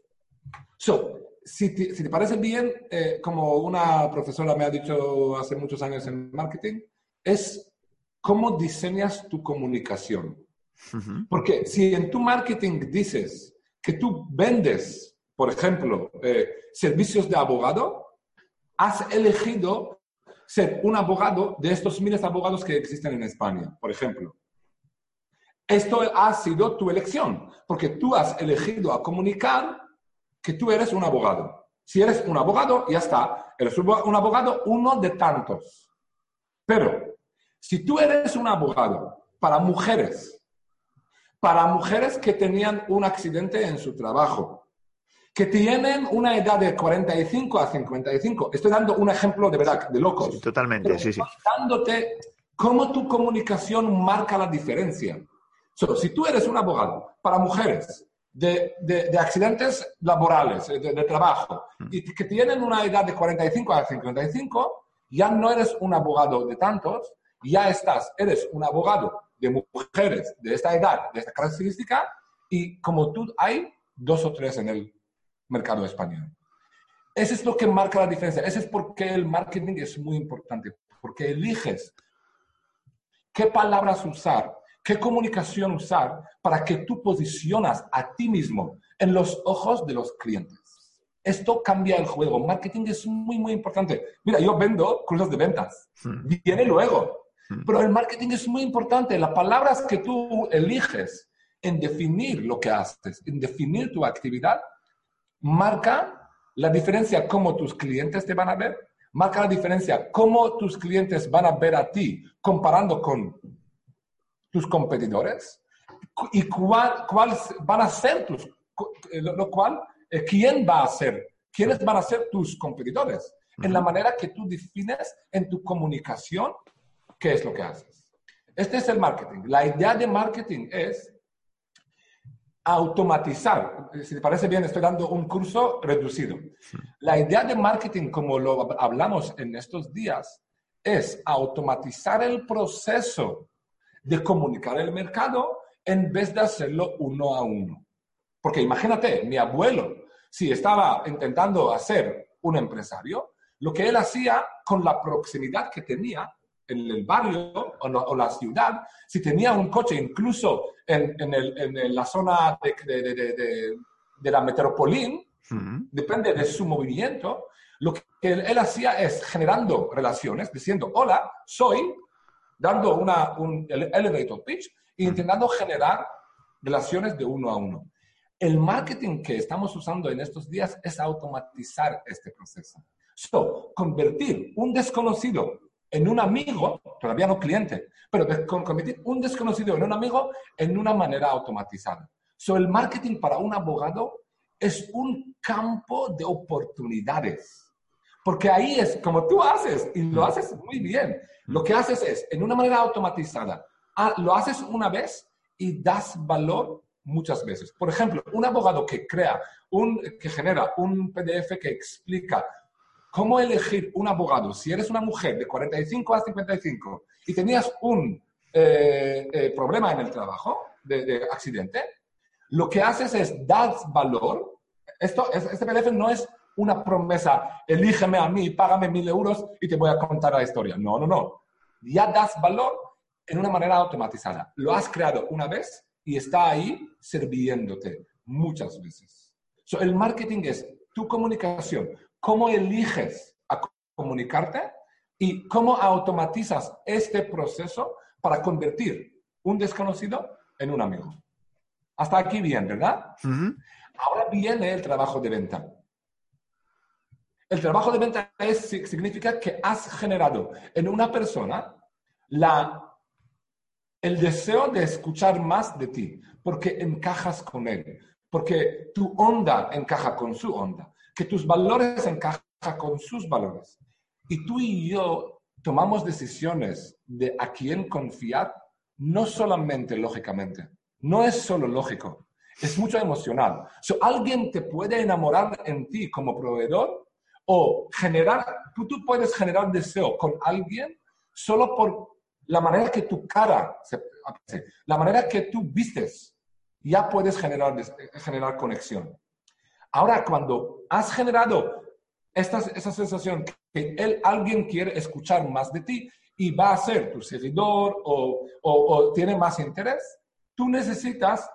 So, si te, parece bien, eh, como una profesora me ha dicho hace muchos años en marketing, es cómo diseñas tu comunicación. Porque si en tu marketing dices que tú vendes, por ejemplo, eh, servicios de abogado, has elegido ser un abogado de estos miles de abogados que existen en España, por ejemplo. Esto ha sido tu elección, porque tú has elegido a comunicar que tú eres un abogado. Si eres un abogado, ya está, eres un abogado uno de tantos. Pero si tú eres un abogado para mujeres para mujeres que tenían un accidente en su trabajo, que tienen una edad de 45 a 55. Estoy dando un ejemplo de verdad, de locos. totalmente, sí, sí. Dándote cómo tu comunicación marca la diferencia. si tú eres un abogado para mujeres de, de, accidentes laborales, de, de trabajo, mm. y que tienen una edad de 45 a 55, ya no eres un abogado de tantos, ya estás, eres un abogado de mujeres de esta edad, de esta característica, y como tú hay dos o tres en el mercado español. Eso es lo que marca la diferencia. Eso es porque el marketing es muy importante, porque eliges qué palabras usar, qué comunicación usar para que tú posicionas a ti mismo en los ojos de los clientes. Esto cambia el juego. Marketing es muy, muy importante. Mira, yo vendo cursos de ventas. Hmm. Viene luego. Pero el marketing es muy importante. Las palabras que tú eliges en definir lo que haces, en definir tu actividad, marca la diferencia cómo tus clientes te van a ver, marca la diferencia cómo tus clientes van a ver a ti comparando con tus competidores y cuál, van a ser tus, lo cual, eh, quién va a ser, quiénes van a ser tus competidores, en la manera que tú defines en tu comunicación ¿qué es lo que haces? Este es el marketing. La idea de marketing es automatizar. Si te parece bien, estoy dando un curso reducido. La idea de marketing, como lo hablamos en estos días, es automatizar el proceso de comunicar el mercado en vez de hacerlo uno a uno. Porque imagínate, mi abuelo, si estaba intentando hacer un empresario, lo que él hacía con la proximidad que tenía en el barrio o, la ciudad, si tenía un coche incluso en, en, la zona de, de, la metropolín, depende de su movimiento, lo que él, hacía es generando relaciones, diciendo, hola, soy, dando una, un elevator pitch e intentando generar relaciones de uno a uno. El marketing que estamos usando en estos días es automatizar este proceso. So, convertir un desconocido en un amigo, todavía no cliente, pero convertir un desconocido en un amigo en una manera automatizada. So, el marketing para un abogado es un campo de oportunidades. Porque ahí es como tú haces, y lo haces muy bien. Lo que haces es, en una manera automatizada, ah, lo haces una vez y das valor muchas veces. Por ejemplo, un abogado que crea, un, que genera un PDF que explica cómo elegir un abogado si eres una mujer de 45 a 55 y tenías un eh, eh, problema en el trabajo de, de, accidente, lo que haces es dar valor. Esto, este PDF no es una promesa, elígeme a mí, págame mil euros y te voy a contar la historia. No, no, no. Ya das valor en una manera automatizada. Lo has creado una vez y está ahí sirviéndote muchas veces. el marketing es tu comunicación, cómo eliges a comunicarte y cómo automatizas este proceso para convertir un desconocido en un amigo. Hasta aquí bien, ¿verdad? Ahora viene el trabajo de venta. El trabajo de venta es, significa que has generado en una persona el deseo de escuchar más de ti, porque encajas con él, porque tu onda encaja con su onda, que tus valores encajan con sus valores. Y tú y yo tomamos decisiones de a quién confiar, no solamente lógicamente, no es solo lógico, es mucho emocional. So, alguien te puede enamorar en ti como proveedor o generar, tú, puedes generar deseo con alguien solo por la manera que tu cara, la manera que tú vistes, ya puedes generar, generar conexión. Ahora, cuando has generado esta, esa sensación que él, alguien quiere escuchar más de ti y va a ser tu seguidor o, o tiene más interés, tú necesitas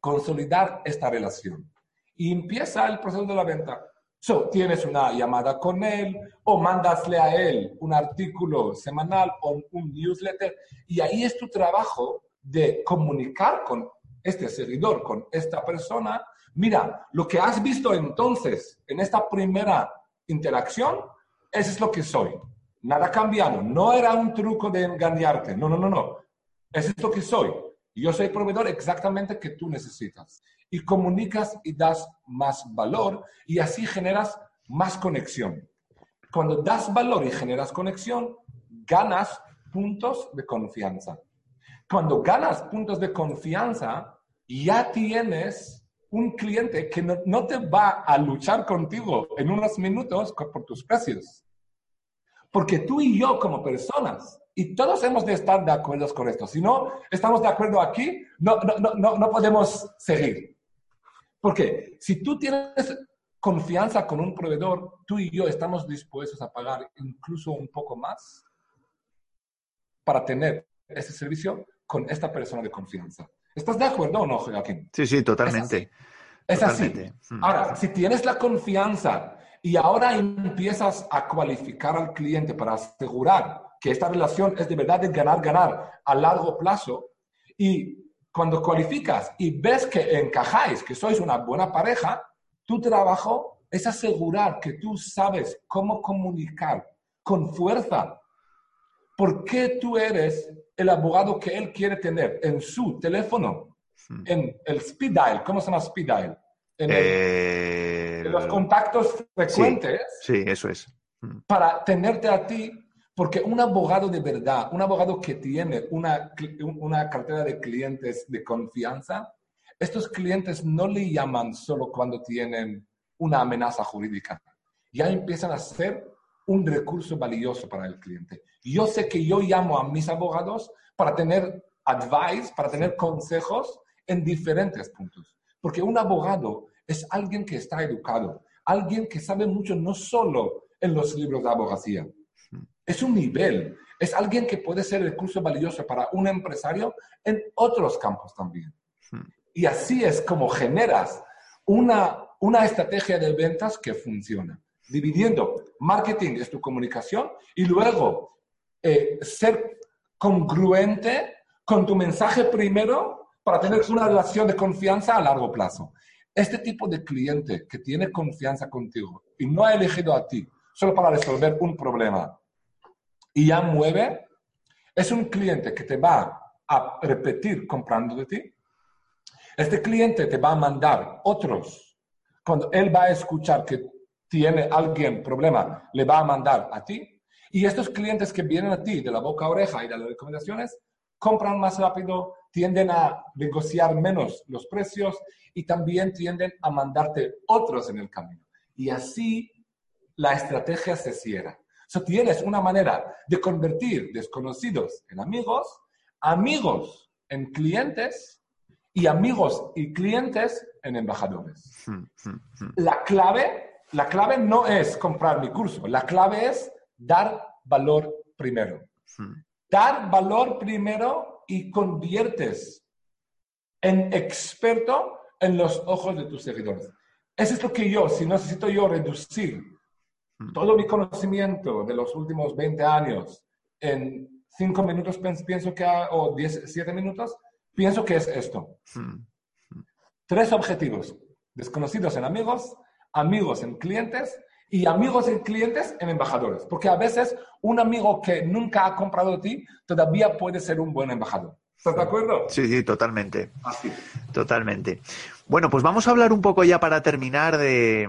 consolidar esta relación. Y empieza el proceso de la venta. So, tienes una llamada con él o mandasle a él un artículo semanal o un newsletter y ahí es tu trabajo de comunicar con este seguidor, con esta persona. Mira, lo que has visto entonces en esta primera interacción, eso es lo que soy. Nada cambiado. No era un truco de engañarte. No, no, no, no. Eso es lo que soy. Yo soy proveedor exactamente que tú necesitas y comunicas y das más valor y así generas más conexión. Cuando das valor y generas conexión, ganas puntos de confianza. Cuando ganas puntos de confianza, ya tienes un cliente que no, te va a luchar contigo en unos minutos por tus precios. Porque tú y yo como personas, y todos hemos de estar de acuerdo con esto, si no estamos de acuerdo aquí, no, no, no, no podemos seguir. Porque si tú tienes confianza con un proveedor, tú y yo estamos dispuestos a pagar incluso un poco más para tener ese servicio con esta persona de confianza. ¿Estás de acuerdo o no, Joaquín? Sí, sí, totalmente. Es así. Mm. Ahora, si tienes la confianza y ahora empiezas a cualificar al cliente para asegurar que esta relación es de verdad de ganar, ganar a largo plazo y cuando cualificas y ves que encajáis, que sois una buena pareja, tu trabajo es asegurar que tú sabes cómo comunicar con fuerza. ¿Por qué tú eres el abogado que él quiere tener en su teléfono? Hmm. En el speed dial. ¿Cómo se llama speed dial? En, los contactos frecuentes. sí, eso es. Hmm. Para tenerte a ti porque un abogado de verdad, un abogado que tiene una, una cartera de clientes de confianza, estos clientes no le llaman solo cuando tienen una amenaza jurídica. Ya empiezan a ser un recurso valioso para el cliente. Yo sé que yo llamo a mis abogados para tener advice, para tener consejos en diferentes puntos. Porque un abogado es alguien que está educado, alguien que sabe mucho no solo en los libros de abogacía, es un nivel, es alguien que puede ser recurso valioso para un empresario en otros campos también. Hmm. Y así es como generas una, una estrategia de ventas que funciona. Dividiendo, marketing es tu comunicación y luego eh, ser congruente con tu mensaje primero para tener una relación de confianza a largo plazo. Este tipo de cliente que tiene confianza contigo y no ha elegido a ti solo para resolver un problema, y ya mueve, es un cliente que te va a repetir comprando de ti. Este cliente te va a mandar otros. Cuando él va a escuchar que tiene alguien problema, le va a mandar a ti. Y estos clientes que vienen a ti de la boca a oreja y de las recomendaciones, compran más rápido, tienden a negociar menos los precios y también tienden a mandarte otros en el camino. Y así la estrategia se cierra. So, tienes una manera de convertir desconocidos en amigos, amigos en clientes y amigos y clientes en embajadores. Hmm, hmm, hmm. La clave, la clave no es comprar mi curso, la clave es dar valor primero. Dar valor primero y conviertes en experto en los ojos de tus seguidores. Eso es lo que yo, si necesito yo reducir todo mi conocimiento de los últimos 20 años en 5 minutos, pienso que, o 10, 7 minutos, pienso que es esto. Hmm. Tres objetivos. Desconocidos en amigos, amigos en clientes y amigos en clientes en embajadores. Porque a veces un amigo que nunca ha comprado de ti todavía puede ser un buen embajador. ¿Estás de acuerdo? Sí, sí, totalmente. Así. Totalmente. Bueno, pues vamos a hablar un poco ya para terminar de,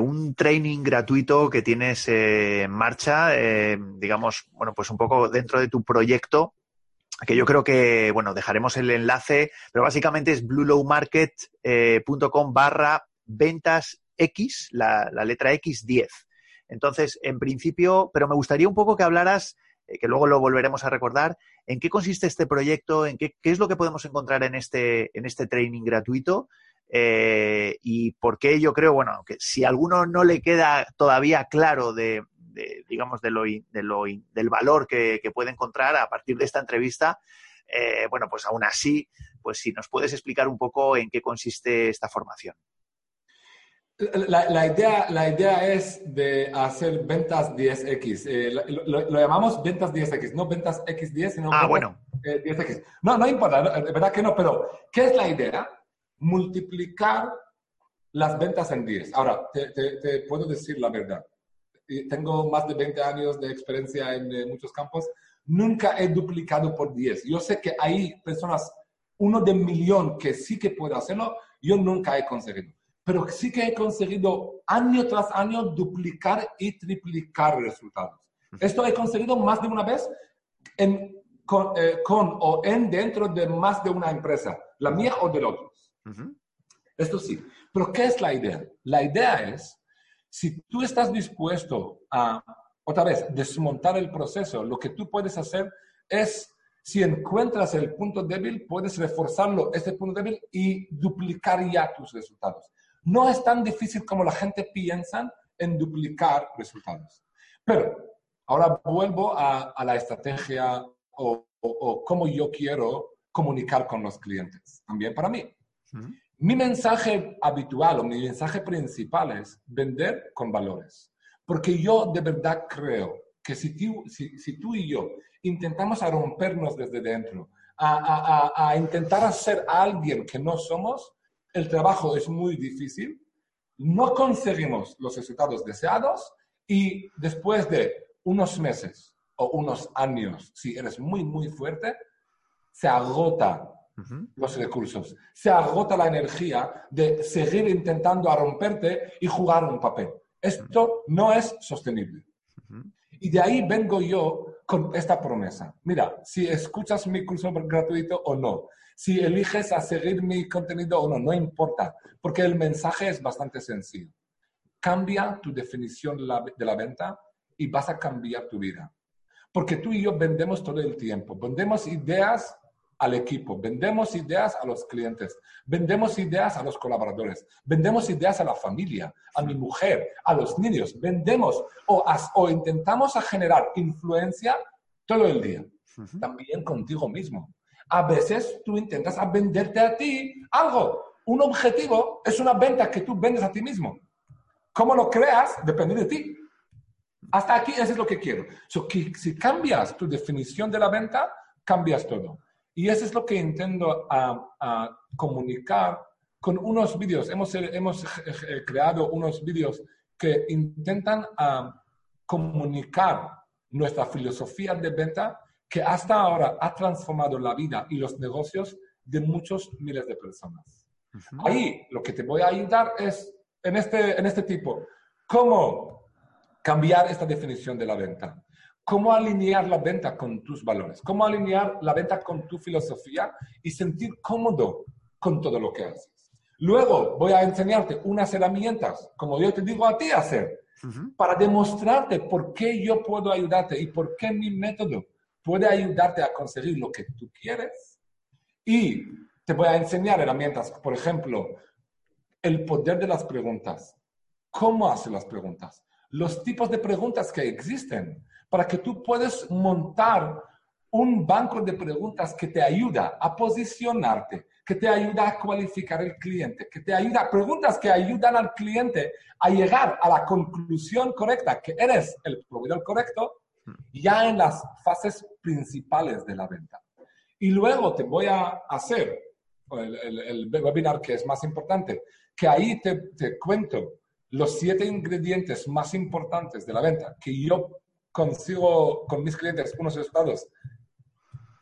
un training gratuito que tienes eh, en marcha, eh, digamos, bueno, pues un poco dentro de tu proyecto que yo creo que, bueno, dejaremos el enlace, pero básicamente es bluelowmarket.com eh, barra ventas X, la, letra X 10. Entonces, en principio, pero me gustaría un poco que hablaras, que luego lo volveremos a recordar, en qué consiste este proyecto, en qué, es lo que podemos encontrar en este, en este training gratuito eh, y por qué yo creo, bueno, que si a alguno no le queda todavía claro de, digamos, de lo, del valor que, puede encontrar a partir de esta entrevista, eh, bueno, pues aún así, pues si nos puedes explicar un poco en qué consiste esta formación. La, idea, la idea es de hacer ventas 10X. Eh, lo, llamamos ventas 10X, no ventas X10, sino ah, bueno. 10X. Eh, no, no importa, de verdad que no, pero ¿qué es la idea? Multiplicar las ventas en 10. Ahora, te puedo decir la verdad tengo más de 20 años de experiencia en eh, muchos campos, nunca he duplicado por 10. Yo sé que hay personas, uno de millón que sí que puede hacerlo, yo nunca he conseguido. Pero sí que he conseguido año tras año duplicar y triplicar resultados. Esto he conseguido más de una vez en, con, eh, o en dentro de más de una empresa, la mía o del otro. Esto sí. Pero ¿qué es la idea? La idea es si tú estás dispuesto a, otra vez, desmontar el proceso, lo que tú puedes hacer es, si encuentras el punto débil, puedes reforzarlo, ese punto débil, y duplicar ya tus resultados. No es tan difícil como la gente piensa en duplicar resultados. Pero ahora vuelvo a, la estrategia o, o, cómo yo quiero comunicar con los clientes, también para mí. Mi mensaje habitual o mi mensaje principal es vender con valores. Porque yo de verdad creo que si tú, si, tú y yo intentamos a rompernos desde dentro, a, a, a, intentar hacer alguien que no somos, el trabajo es muy difícil, no conseguimos los resultados deseados y después de unos meses o unos años, si eres muy, muy fuerte, se agota los recursos. Se agota la energía de seguir intentando a romperte y jugar un papel. Esto no es sostenible. Y de ahí vengo yo con esta promesa. Mira, si escuchas mi curso gratuito o no, si eliges a seguir mi contenido o no, no importa, porque el mensaje es bastante sencillo. Cambia tu definición de la venta y vas a cambiar tu vida. Porque tú y yo vendemos todo el tiempo, vendemos ideas al equipo, vendemos ideas a los clientes, vendemos ideas a los colaboradores, vendemos ideas a la familia, a mi mujer, a los niños, vendemos o, o intentamos a generar influencia todo el día, también contigo mismo. A veces tú intentas a venderte a ti algo. Un objetivo es una venta que tú vendes a ti mismo. ¿Cómo lo creas? Depende de ti. Hasta aquí eso es lo que quiero. si cambias tu definición de la venta, cambias todo. Y eso es lo que intento a, comunicar con unos vídeos. Hemos, hemos eh, creado unos vídeos que intentan comunicar nuestra filosofía de venta que hasta ahora ha transformado la vida y los negocios de muchos miles de personas. Ahí lo que te voy a ayudar es en este, en este tipo, cómo cambiar esta definición de la venta, cómo alinear la venta con tus valores, cómo alinear la venta con tu filosofía y sentir cómodo con todo lo que haces. Luego voy a enseñarte unas herramientas, como yo te digo a ti hacer, para demostrarte por qué yo puedo ayudarte y por qué mi método puede ayudarte a conseguir lo que tú quieres. Y te voy a enseñar herramientas, por ejemplo, el poder de las preguntas. ¿Cómo hacer las preguntas? Los tipos de preguntas que existen para que tú puedas montar un banco de preguntas que te ayuda a posicionarte, que te ayuda a cualificar el cliente, que te ayuda, preguntas que ayudan al cliente a llegar a la conclusión correcta, que eres el proveedor correcto, ya en las fases principales de la venta. Y luego te voy a hacer el, webinar que es más importante, que ahí te, te cuento los siete ingredientes más importantes de la venta, que yo consigo con mis clientes unos resultados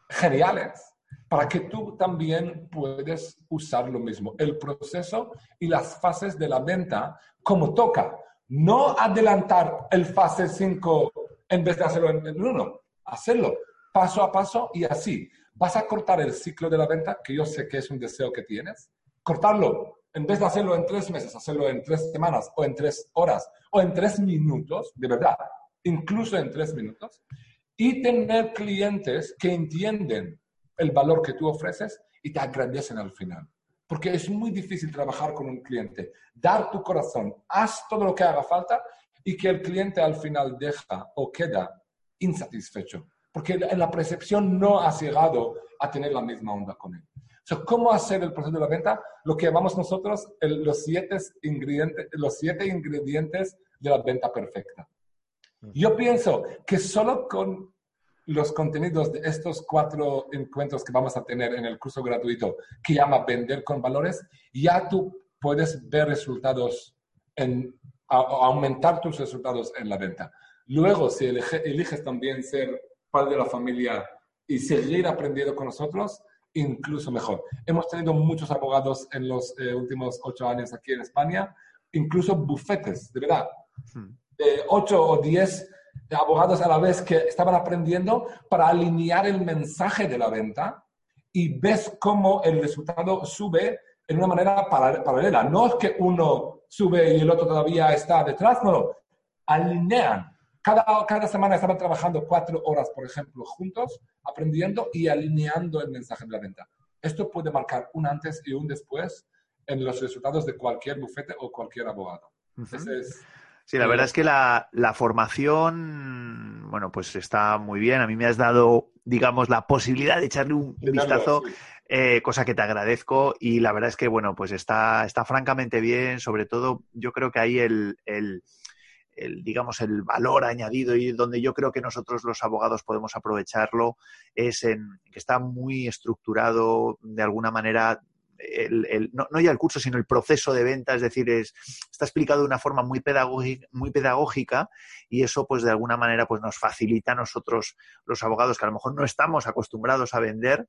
geniales para que tú también puedes usar lo mismo, el proceso y las fases de la venta como toca. No adelantar el fase 5 en vez de hacerlo en uno, hacerlo paso a paso y así. Vas a cortar el ciclo de la venta, que yo sé que es un deseo que tienes, cortarlo en vez de hacerlo en tres meses, hacerlo en tres semanas o en tres horas o en tres minutos, de verdad, incluso en tres minutos, y tener clientes que entienden el valor que tú ofreces y te agradecen al final. Porque es muy difícil trabajar con un cliente, dar tu corazón, haz todo lo que haga falta y que el cliente al final deja o queda insatisfecho. Porque en la percepción no has llegado a tener la misma onda con él. ¿Cómo hacer el proceso de la venta? Lo que llamamos nosotros los, siete ingredientes, los siete ingredientes de la venta perfecta. Yo pienso que solo con los contenidos de estos cuatro encuentros que vamos a tener en el curso gratuito que llama Vender con Valores, ya tú puedes ver resultados, en, aumentar tus resultados en la venta. Luego, si eliges también ser padre de la familia y seguir aprendiendo con nosotros, incluso mejor. Hemos tenido muchos abogados en los eh, últimos ocho años aquí en España, incluso bufetes, de verdad. Hmm de 8 o 10 abogados a la vez que estaban aprendiendo para alinear el mensaje de la venta y ves cómo el resultado sube en una manera paralela. No es que uno sube y el otro todavía está detrás, no, no. Alinean. Cada, cada semana estaban trabajando cuatro horas, por ejemplo, juntos, aprendiendo y alineando el mensaje de la venta. Esto puede marcar un antes y un después en los resultados de cualquier bufete o cualquier abogado. es, Sí, la verdad es que la, formación, bueno, pues está muy bien. A mí me has dado, digamos, la posibilidad de echarle un, vistazo, eh, cosa que te agradezco. Y la verdad es que, bueno, pues está, está francamente bien. Sobre todo, yo creo que ahí el, el, digamos, el valor añadido y donde yo creo que nosotros los abogados podemos aprovecharlo es en que está muy estructurado de alguna manera no, ya el curso, sino el proceso de venta, es decir, es, está explicado de una forma muy pedagógica, muy pedagógica y eso pues de alguna manera pues nos facilita a nosotros los abogados que a lo mejor no estamos acostumbrados a vender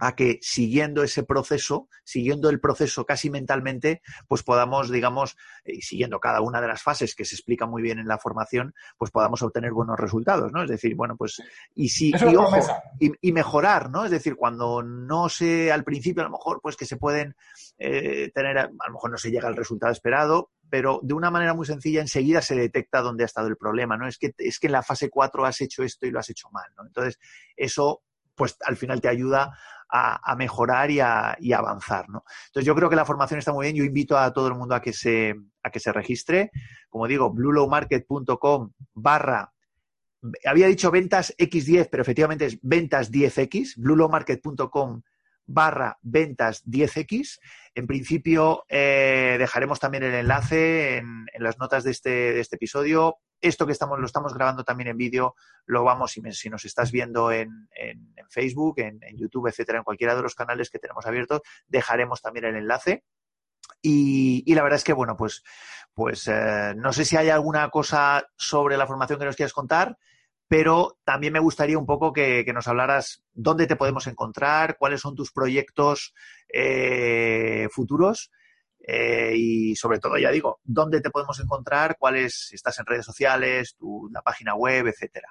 a que siguiendo ese proceso, siguiendo el proceso casi mentalmente, pues podamos, digamos, y siguiendo cada una de las fases que se explica muy bien en la formación, pues podamos obtener buenos resultados, ¿no? Es decir, bueno, pues, y sí, y, ojo, y, mejorar, ¿no? Es decir, cuando no sé al principio, a lo mejor, pues que se pueden eh, tener, a lo mejor no se llega al resultado esperado, pero de una manera muy sencilla enseguida se detecta dónde ha estado el problema, ¿no? Es que, es que en la fase 4 has hecho esto y lo has hecho mal, ¿no? Entonces, eso pues al final te ayuda a, mejorar y a, avanzar. ¿no? Entonces yo creo que la formación está muy bien. Yo invito a todo el mundo a que se, a que se registre. Como digo, bluelowmarket.com barra había dicho ventas X10, pero efectivamente es ventas 10X, bluelowmarket.com barra ventas 10X. En principio, eh, dejaremos también el enlace en, las notas de este, de este episodio. Esto que estamos, lo estamos grabando también en vídeo, lo vamos, si, si nos estás viendo en, en, Facebook, en, YouTube, etcétera, en cualquiera de los canales que tenemos abiertos, dejaremos también el enlace. Y, y, la verdad es que, bueno, pues, pues eh, no sé si hay alguna cosa sobre la formación que nos quieras contar pero también me gustaría un poco que, nos hablaras dónde te podemos encontrar, cuáles son tus proyectos eh, futuros eh, y sobre todo, ya digo, dónde te podemos encontrar, cuáles, estás en redes sociales, tu, página web, etcétera.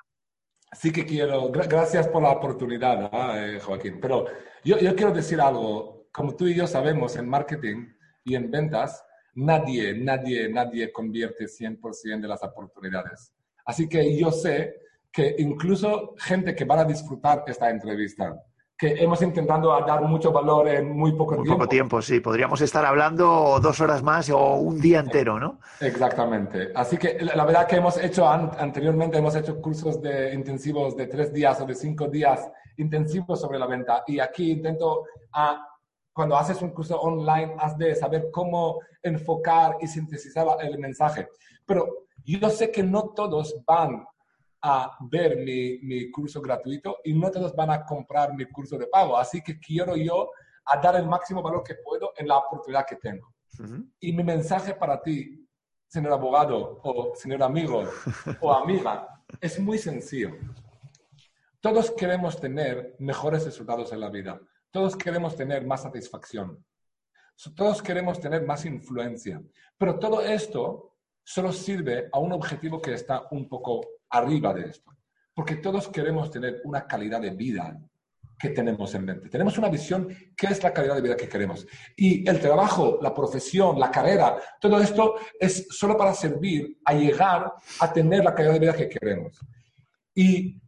sí que quiero, gracias por la oportunidad, eh, Joaquín, pero yo, yo quiero decir algo, como tú y yo sabemos en marketing y en ventas, nadie, nadie, nadie convierte 100% de las oportunidades. Así que yo sé que incluso gente que van a disfrutar esta entrevista, que hemos intentado dar mucho valor en muy poco muy tiempo. poco tiempo, sí. Podríamos estar hablando dos horas más o un día entero, ¿no? Exactamente. Así que la verdad que hemos hecho anteriormente, hemos hecho cursos de intensivos de tres días o de cinco días intensivos sobre la venta. Y aquí intento, a, cuando haces un curso online, has de saber cómo enfocar y sintetizar el mensaje. Pero yo sé que no todos van a ver mi, mi, curso gratuito y no todos van a comprar mi curso de pago. Así que quiero yo a dar el máximo valor que puedo en la oportunidad que tengo. Y mi mensaje para ti, señor abogado o señor amigo o amiga, es muy sencillo. Todos queremos tener mejores resultados en la vida. Todos queremos tener más satisfacción. Todos queremos tener más influencia. Pero todo esto solo sirve a un objetivo que está un poco arriba de esto. Porque todos queremos tener una calidad de vida que tenemos en mente. Tenemos una visión, ¿qué es la calidad de vida que queremos? Y el trabajo, la profesión, la carrera, todo esto es solo para servir a llegar a tener la calidad de vida que queremos. Y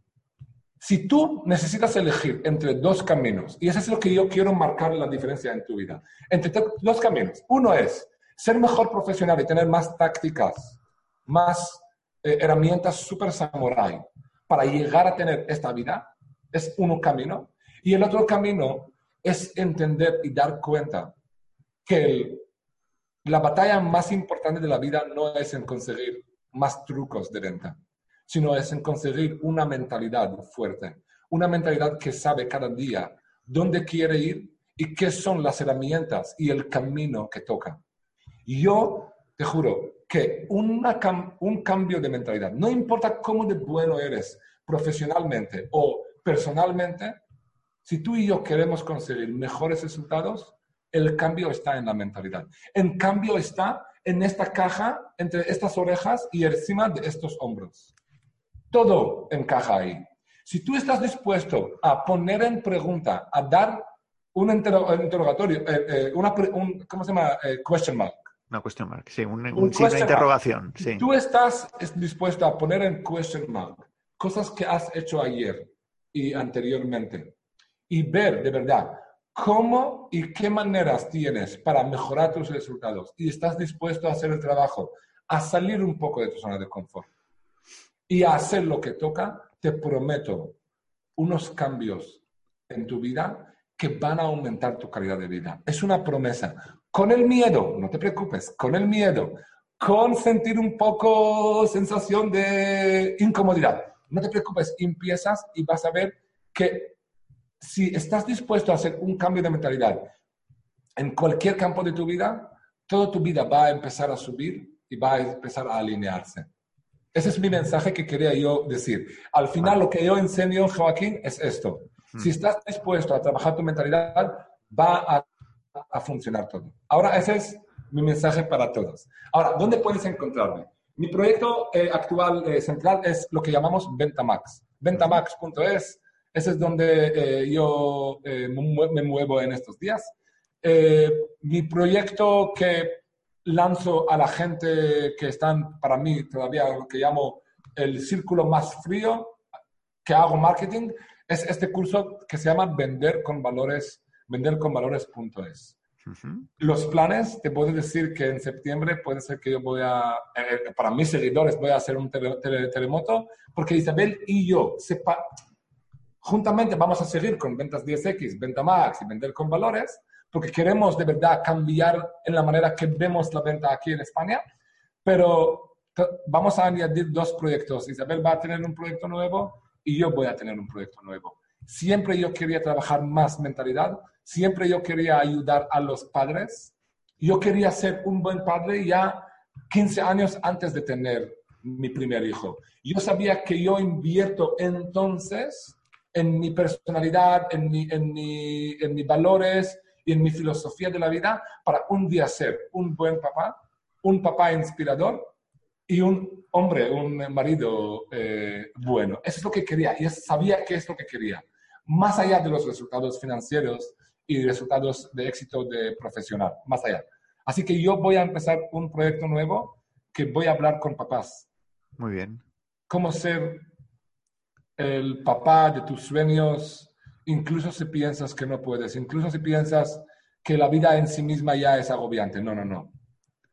si tú necesitas elegir entre dos caminos, y eso es lo que yo quiero marcar la diferencia en tu vida, entre dos caminos. Uno es ser mejor profesional y tener más tácticas, más eh, herramientas super samurai para llegar a tener esta vida, es un camino. Y el otro camino es entender y dar cuenta que la batalla más importante de la vida no es en conseguir más trucos de venta, sino es en conseguir una mentalidad fuerte, una mentalidad que sabe cada día dónde quiere ir y qué son las herramientas y el camino que toca. Yo te juro que un cambio de mentalidad, no importa cómo de bueno eres profesionalmente o personalmente, si tú y yo queremos conseguir mejores resultados, el cambio está en la mentalidad. El cambio está en esta caja, entre estas orejas y encima de estos hombros. Todo encaja ahí. Si tú estás dispuesto a poner en pregunta, a dar un interrogatorio, eh, eh, una, un, ¿cómo se llama? Eh, question mark una cuestión mark, sí, un, un, signo de interrogación. Sí. Tú estás dispuesto a poner en question mark cosas que has hecho ayer y anteriormente y ver de verdad cómo y qué maneras tienes para mejorar tus resultados y estás dispuesto a hacer el trabajo, a salir un poco de tu zona de confort y a hacer lo que toca, te prometo unos cambios en tu vida que van a aumentar tu calidad de vida. Es una promesa con el miedo, no te preocupes, con el miedo, con sentir un poco sensación de incomodidad. No te preocupes, empiezas y vas a ver que si estás dispuesto a hacer un cambio de mentalidad en cualquier campo de tu vida, toda tu vida va a empezar a subir y va a empezar a alinearse. Ese es mi mensaje que quería yo decir. Al final, lo que yo enseño, Joaquín, es esto. Si estás dispuesto a trabajar tu mentalidad, va a a funcionar todo. Ahora, ese es mi mensaje para todos. Ahora, ¿dónde puedes encontrarme? Mi proyecto eh, actual eh, central es lo que llamamos Ventamax. Ventamax.es, ese es donde eh, yo me muevo en estos días. mi proyecto que lanzo a la gente que están, para mí, todavía lo que llamo el círculo más frío, que hago marketing, es este curso que se llama Vender con Valores venderconvalores.es. Los planes, te puedo decir que en septiembre puede ser que yo voy a, eh, para mis seguidores voy a hacer un terremoto, porque Isabel y yo, sepa, juntamente vamos a seguir con ventas 10X, venta max y vender con valores, porque queremos de verdad cambiar en la manera que vemos la venta aquí en España, pero vamos a añadir dos proyectos. Isabel va a tener un proyecto nuevo y yo voy a tener un proyecto nuevo. Siempre yo quería trabajar más mentalidad, siempre yo quería ayudar a los padres. Yo quería ser un buen padre ya 15 años antes de tener mi primer hijo. Yo sabía que yo invierto entonces en mi personalidad, en, mi, en, mi, en mis valores y en mi filosofía de la vida para un día ser un buen papá, un papá inspirador y un hombre, un marido eh, bueno. Eso es lo que quería y sabía que es lo que quería. Más allá de los resultados financieros y resultados de éxito de profesional, más allá. Así que yo voy a empezar un proyecto nuevo que voy a hablar con papás. Muy bien. Cómo ser el papá de tus sueños, incluso si piensas que no puedes, incluso si piensas que la vida en sí misma ya es agobiante. No, no, no.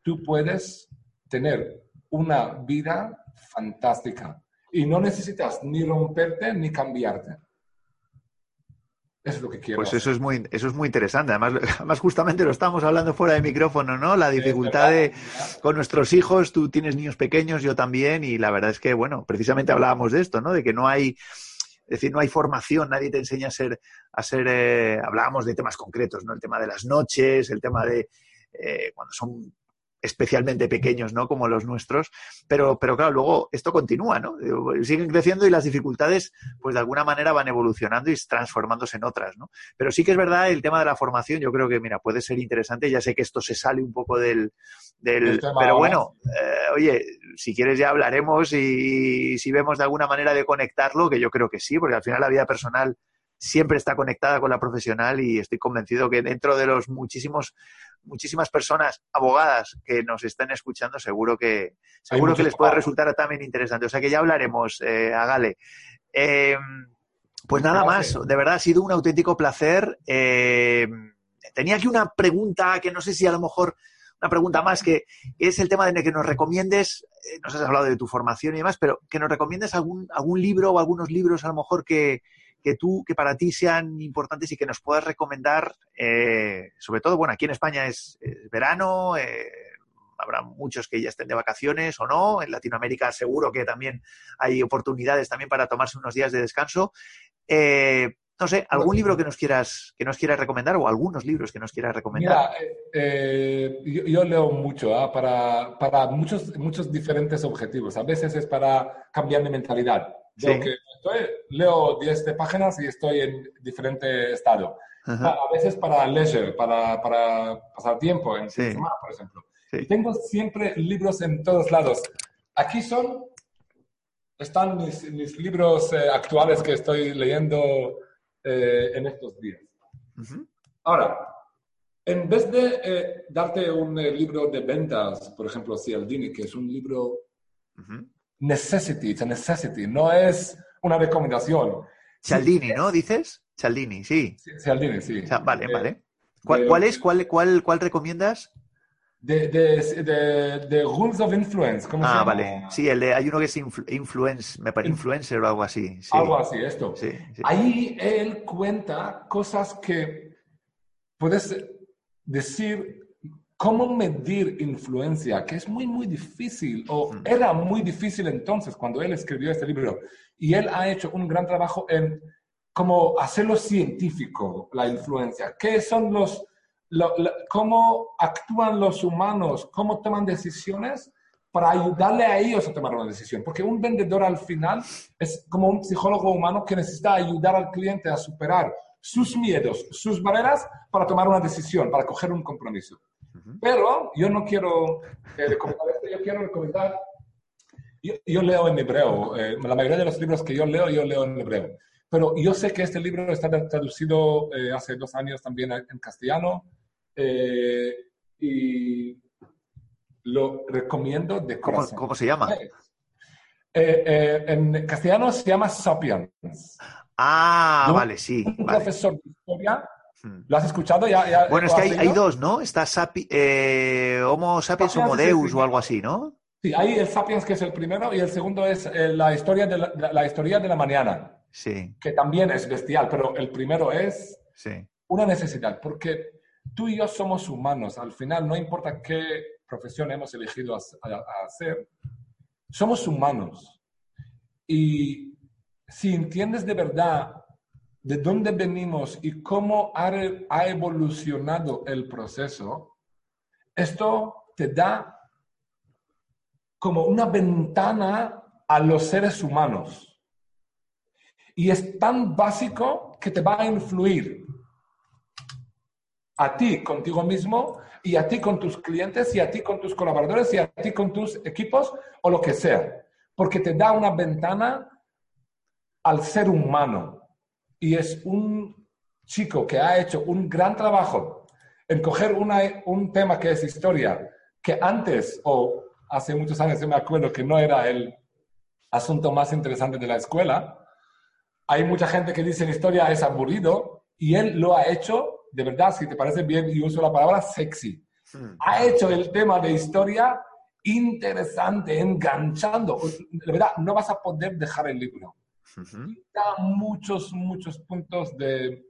Tú puedes tener una vida fantástica y no necesitas ni romperte ni cambiarte. Eso es lo que quiero. Pues eso es muy, eso es muy interesante. Además, además, justamente lo estamos hablando fuera de micrófono, ¿no? La dificultad de con nuestros hijos, tú tienes niños pequeños, yo también, y la verdad es que, bueno, precisamente hablábamos de esto, ¿no? De que no hay, es decir, no hay formación, nadie te enseña a ser, a ser, eh, hablábamos de temas concretos, ¿no? El tema de las noches, el tema de eh, cuando son especialmente pequeños, ¿no? Como los nuestros. Pero, pero claro, luego esto continúa, ¿no? Siguen creciendo y las dificultades, pues de alguna manera van evolucionando y transformándose en otras, ¿no? Pero sí que es verdad el tema de la formación, yo creo que, mira, puede ser interesante. Ya sé que esto se sale un poco del... del pero bueno, eh, oye, si quieres ya hablaremos y si vemos de alguna manera de conectarlo, que yo creo que sí, porque al final la vida personal siempre está conectada con la profesional y estoy convencido que dentro de los muchísimos muchísimas personas abogadas que nos estén escuchando seguro que seguro que les puede resultar también interesante. O sea que ya hablaremos eh, Agale. Eh, pues nada más de verdad ha sido un auténtico placer. Eh, tenía aquí una pregunta que no sé si a lo mejor una pregunta más que es el tema de que nos recomiendes, eh, nos has hablado de tu formación y demás, pero que nos recomiendes algún, algún libro o algunos libros a lo mejor que, que tú, que para ti sean importantes y que nos puedas recomendar, eh, sobre todo, bueno, aquí en España es, verano, eh, habrá muchos que ya estén de vacaciones o no, en Latinoamérica seguro que también hay oportunidades también para tomarse unos días de descanso. Eh, no sé, algún libro que nos quieras que nos quieras recomendar o algunos libros que nos quieras recomendar. Mira, yo, leo mucho ¿ah? para, para muchos, muchos diferentes objetivos. A veces es para cambiar mi mentalidad. Yo que leo 10 páginas y estoy en diferente estado. A veces para leisure, para, para pasar tiempo en semana, por ejemplo. tengo siempre libros en todos lados. Aquí son, están mis, mis libros eh, actuales que estoy leyendo eh, en estos días. Ahora, en vez de eh, darte un libro de ventas, por ejemplo, Cialdini, que es un libro necessity, it's a necessity, no es una recomendación. Cialdini, ¿no? ¿Dices? Cialdini, sí. Cialdini, sí. vale, vale. ¿Cuál, es? ¿Cuál, cuál, cuál recomiendas? De, de, Rules of Influence. ¿cómo ah, vale. Sí, el de, hay uno que es influence, me parece, influencer o algo así. Algo así, esto. Sí, Ahí él cuenta cosas que puedes decir cómo medir influencia, que es muy, muy difícil, o era muy difícil entonces cuando él escribió este libro. Y él ha hecho un gran trabajo en cómo hacerlo científico, la influencia. ¿Qué son los, cómo actúan los humanos, cómo toman decisiones para ayudarle a ellos a tomar una decisión? Porque un vendedor al final es como un psicólogo humano que necesita ayudar al cliente a superar sus miedos, sus barreras para tomar una decisión, para coger un compromiso. Pero yo no quiero eh, recomendar esto, yo quiero recomendar yo, leo en hebreo. Eh, la mayoría de los libros que yo leo, yo leo en hebreo. Pero yo sé que este libro está traducido eh, hace dos años también en castellano. Eh, y lo recomiendo de corazón. ¿Cómo, se llama? en castellano se llama Sapiens. Ah, vale, sí. Un profesor de historia. ¿Lo has escuchado? ¿Ya, bueno, es que hay, hay, dos, ¿no? Está Sapi, Homo sapiens Homo Deus o algo así, ¿no? Sí, hay el Sapiens, que es el primero, y el segundo es eh, la, historia de la, historia de la mañana. Sí. Que también es bestial, pero el primero es una necesidad, porque tú y yo somos humanos. Al final, no importa qué profesión hemos elegido a, hacer, somos humanos. Y si entiendes de verdad de dónde venimos y cómo ha, evolucionado el proceso, esto te da como una ventana a los seres humanos. Y es tan básico que te va a influir. a ti contigo mismo y a ti con tus clientes y a ti con tus colaboradores y a ti con tus equipos o lo que sea. Porque te da una ventana al ser humano. Y es un chico que ha hecho un gran trabajo en coger un tema que es historia, que antes o hace muchos años yo me acuerdo que no era el asunto más interesante de la escuela. Hay mucha gente que dice en historia es aburrido y él lo ha hecho, de verdad, si te parece bien y uso la palabra sexy. Ha hecho el tema de historia interesante, enganchando. De verdad, no vas a poder dejar el libro. Da muchos, muchos puntos de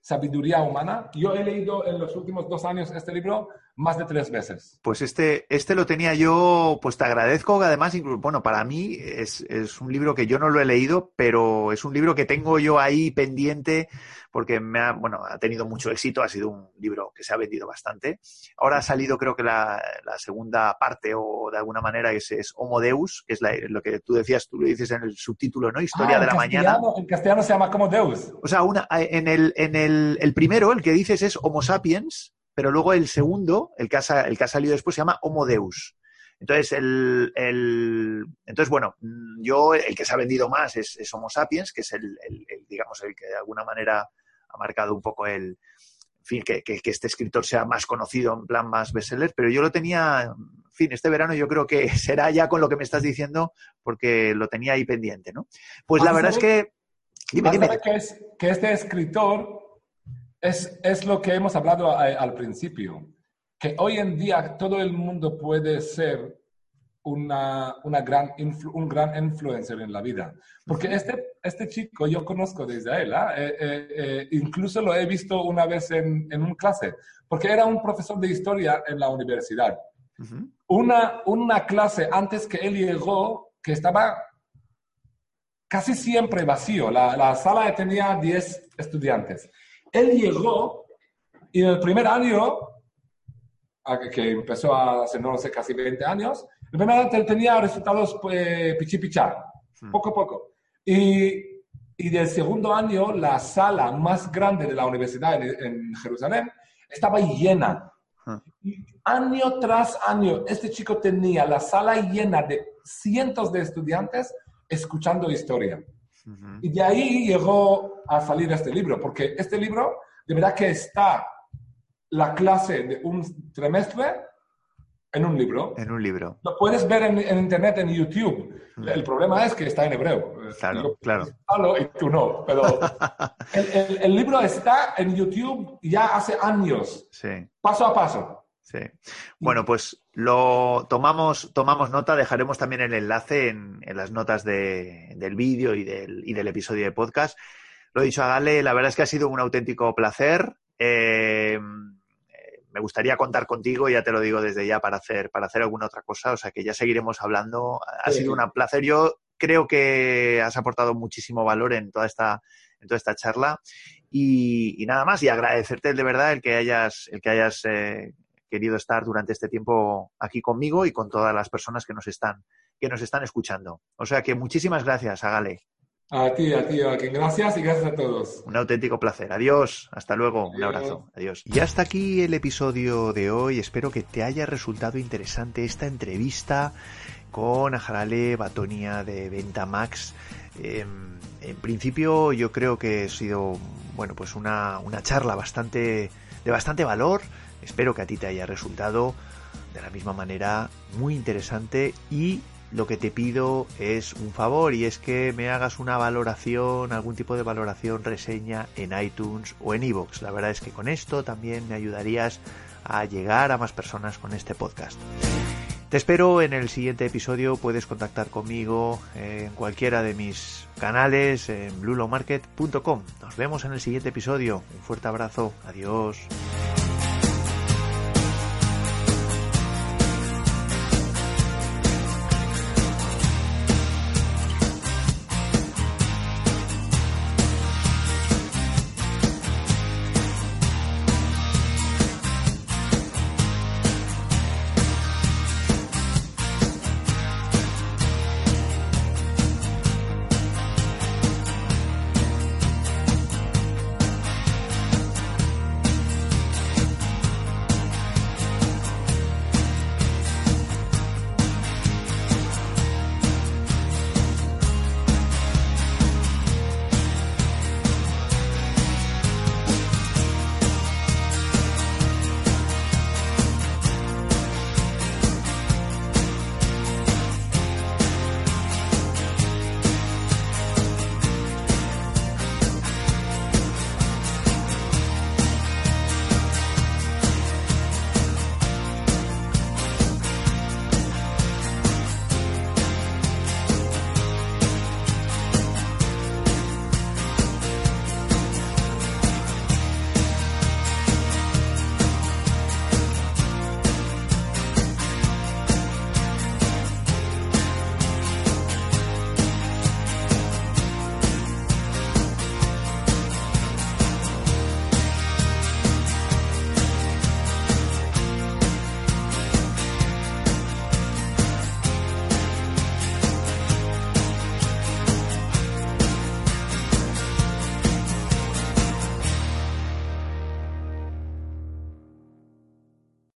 sabiduría humana. Yo he leído en los últimos dos años este libro más de tres veces. Pues este, este lo tenía yo, pues te agradezco, además, incluso, bueno, para mí es, es, un libro que yo no lo he leído, pero es un libro que tengo yo ahí pendiente porque me ha, bueno, ha tenido mucho éxito, ha sido un libro que se ha vendido bastante. Ahora ha salido creo que la, la segunda parte o de alguna manera es, es Homo Deus, que es lo que tú decías, tú lo dices en el subtítulo, ¿no? Historia ah, de la mañana. En castellano se llama como Deus. O sea, una, en, el, en el, el primero, el que dices es Homo Sapiens, pero luego el segundo, el que ha, el que ha salido después, se llama Homo Deus. Entonces, el, el, entonces, bueno, yo el que se ha vendido más es, Homo Sapiens, que es el, digamos, el que de alguna manera ha marcado un poco el, en fin, que, que, este escritor sea más conocido en plan más bestseller, pero yo lo tenía, en fin, este verano yo creo que será ya con lo que me estás diciendo, porque lo tenía ahí pendiente, ¿no? Pues la verdad es que... Dime, dime. Que, es, que este escritor es, lo que hemos hablado al principio, que hoy en día todo el mundo puede ser una, gran un gran influencer en la vida. Porque este, este chico yo conozco desde él, ¿ah? eh, eh, eh, incluso lo he visto una vez en, en un clase, porque era un profesor de historia en la universidad. una, una clase antes que él llegó que estaba casi siempre vacío. La, la sala tenía 10 estudiantes. Él llegó y en el primer año, que empezó hace, no sé, casi 20 años, el primer año él tenía resultados pues, pichipichar, hmm. poco a poco. Y, y del segundo año, la sala más grande de la universidad en, Jerusalén estaba llena. Hmm. Y año tras año, este chico tenía la sala llena de cientos de estudiantes escuchando historia. Y de ahí llegó a salir este libro, porque este libro, de verdad que está la clase de un trimestre en un libro. En un libro. Lo puedes ver en, internet, en YouTube. El problema es que está en hebreo. Claro, claro. Y tú no, pero el, el, libro está en YouTube ya hace años. Sí. Paso a paso. Sí. Bueno, pues lo tomamos, tomamos nota, dejaremos también el enlace en, las notas del vídeo y del, y del, episodio de podcast. Lo he dicho a Gale, la verdad es que ha sido un auténtico placer. Eh, me gustaría contar contigo, ya te lo digo desde ya, para hacer, para hacer alguna otra cosa. O sea que ya seguiremos hablando. Ha sido un placer. Yo creo que has aportado muchísimo valor en toda esta, en toda esta charla. Y, nada más, y agradecerte de verdad el que hayas, el que hayas eh, querido estar durante este tiempo aquí conmigo y con todas las personas que nos están, que nos están escuchando. O sea que muchísimas gracias, Agale. A ti, a ti, Joaquín. Gracias y gracias a todos. Un auténtico placer. Adiós. Hasta luego. Un abrazo. Adiós. Y hasta aquí el episodio de hoy. Espero que te haya resultado interesante esta entrevista con Ajarale Batonia de Ventamax. Em, en principio yo creo que ha sido bueno pues una, una charla bastante de bastante valor Espero que a ti te haya resultado de la misma manera muy interesante y lo que te pido es un favor y es que me hagas una valoración, algún tipo de valoración, reseña en iTunes o en iVoox. La verdad es que con esto también me ayudarías a llegar a más personas con este podcast. Te espero en el siguiente episodio. Puedes contactar conmigo en cualquiera de mis canales en blulomarket.com. Nos vemos en el siguiente episodio. Un fuerte abrazo. Adiós.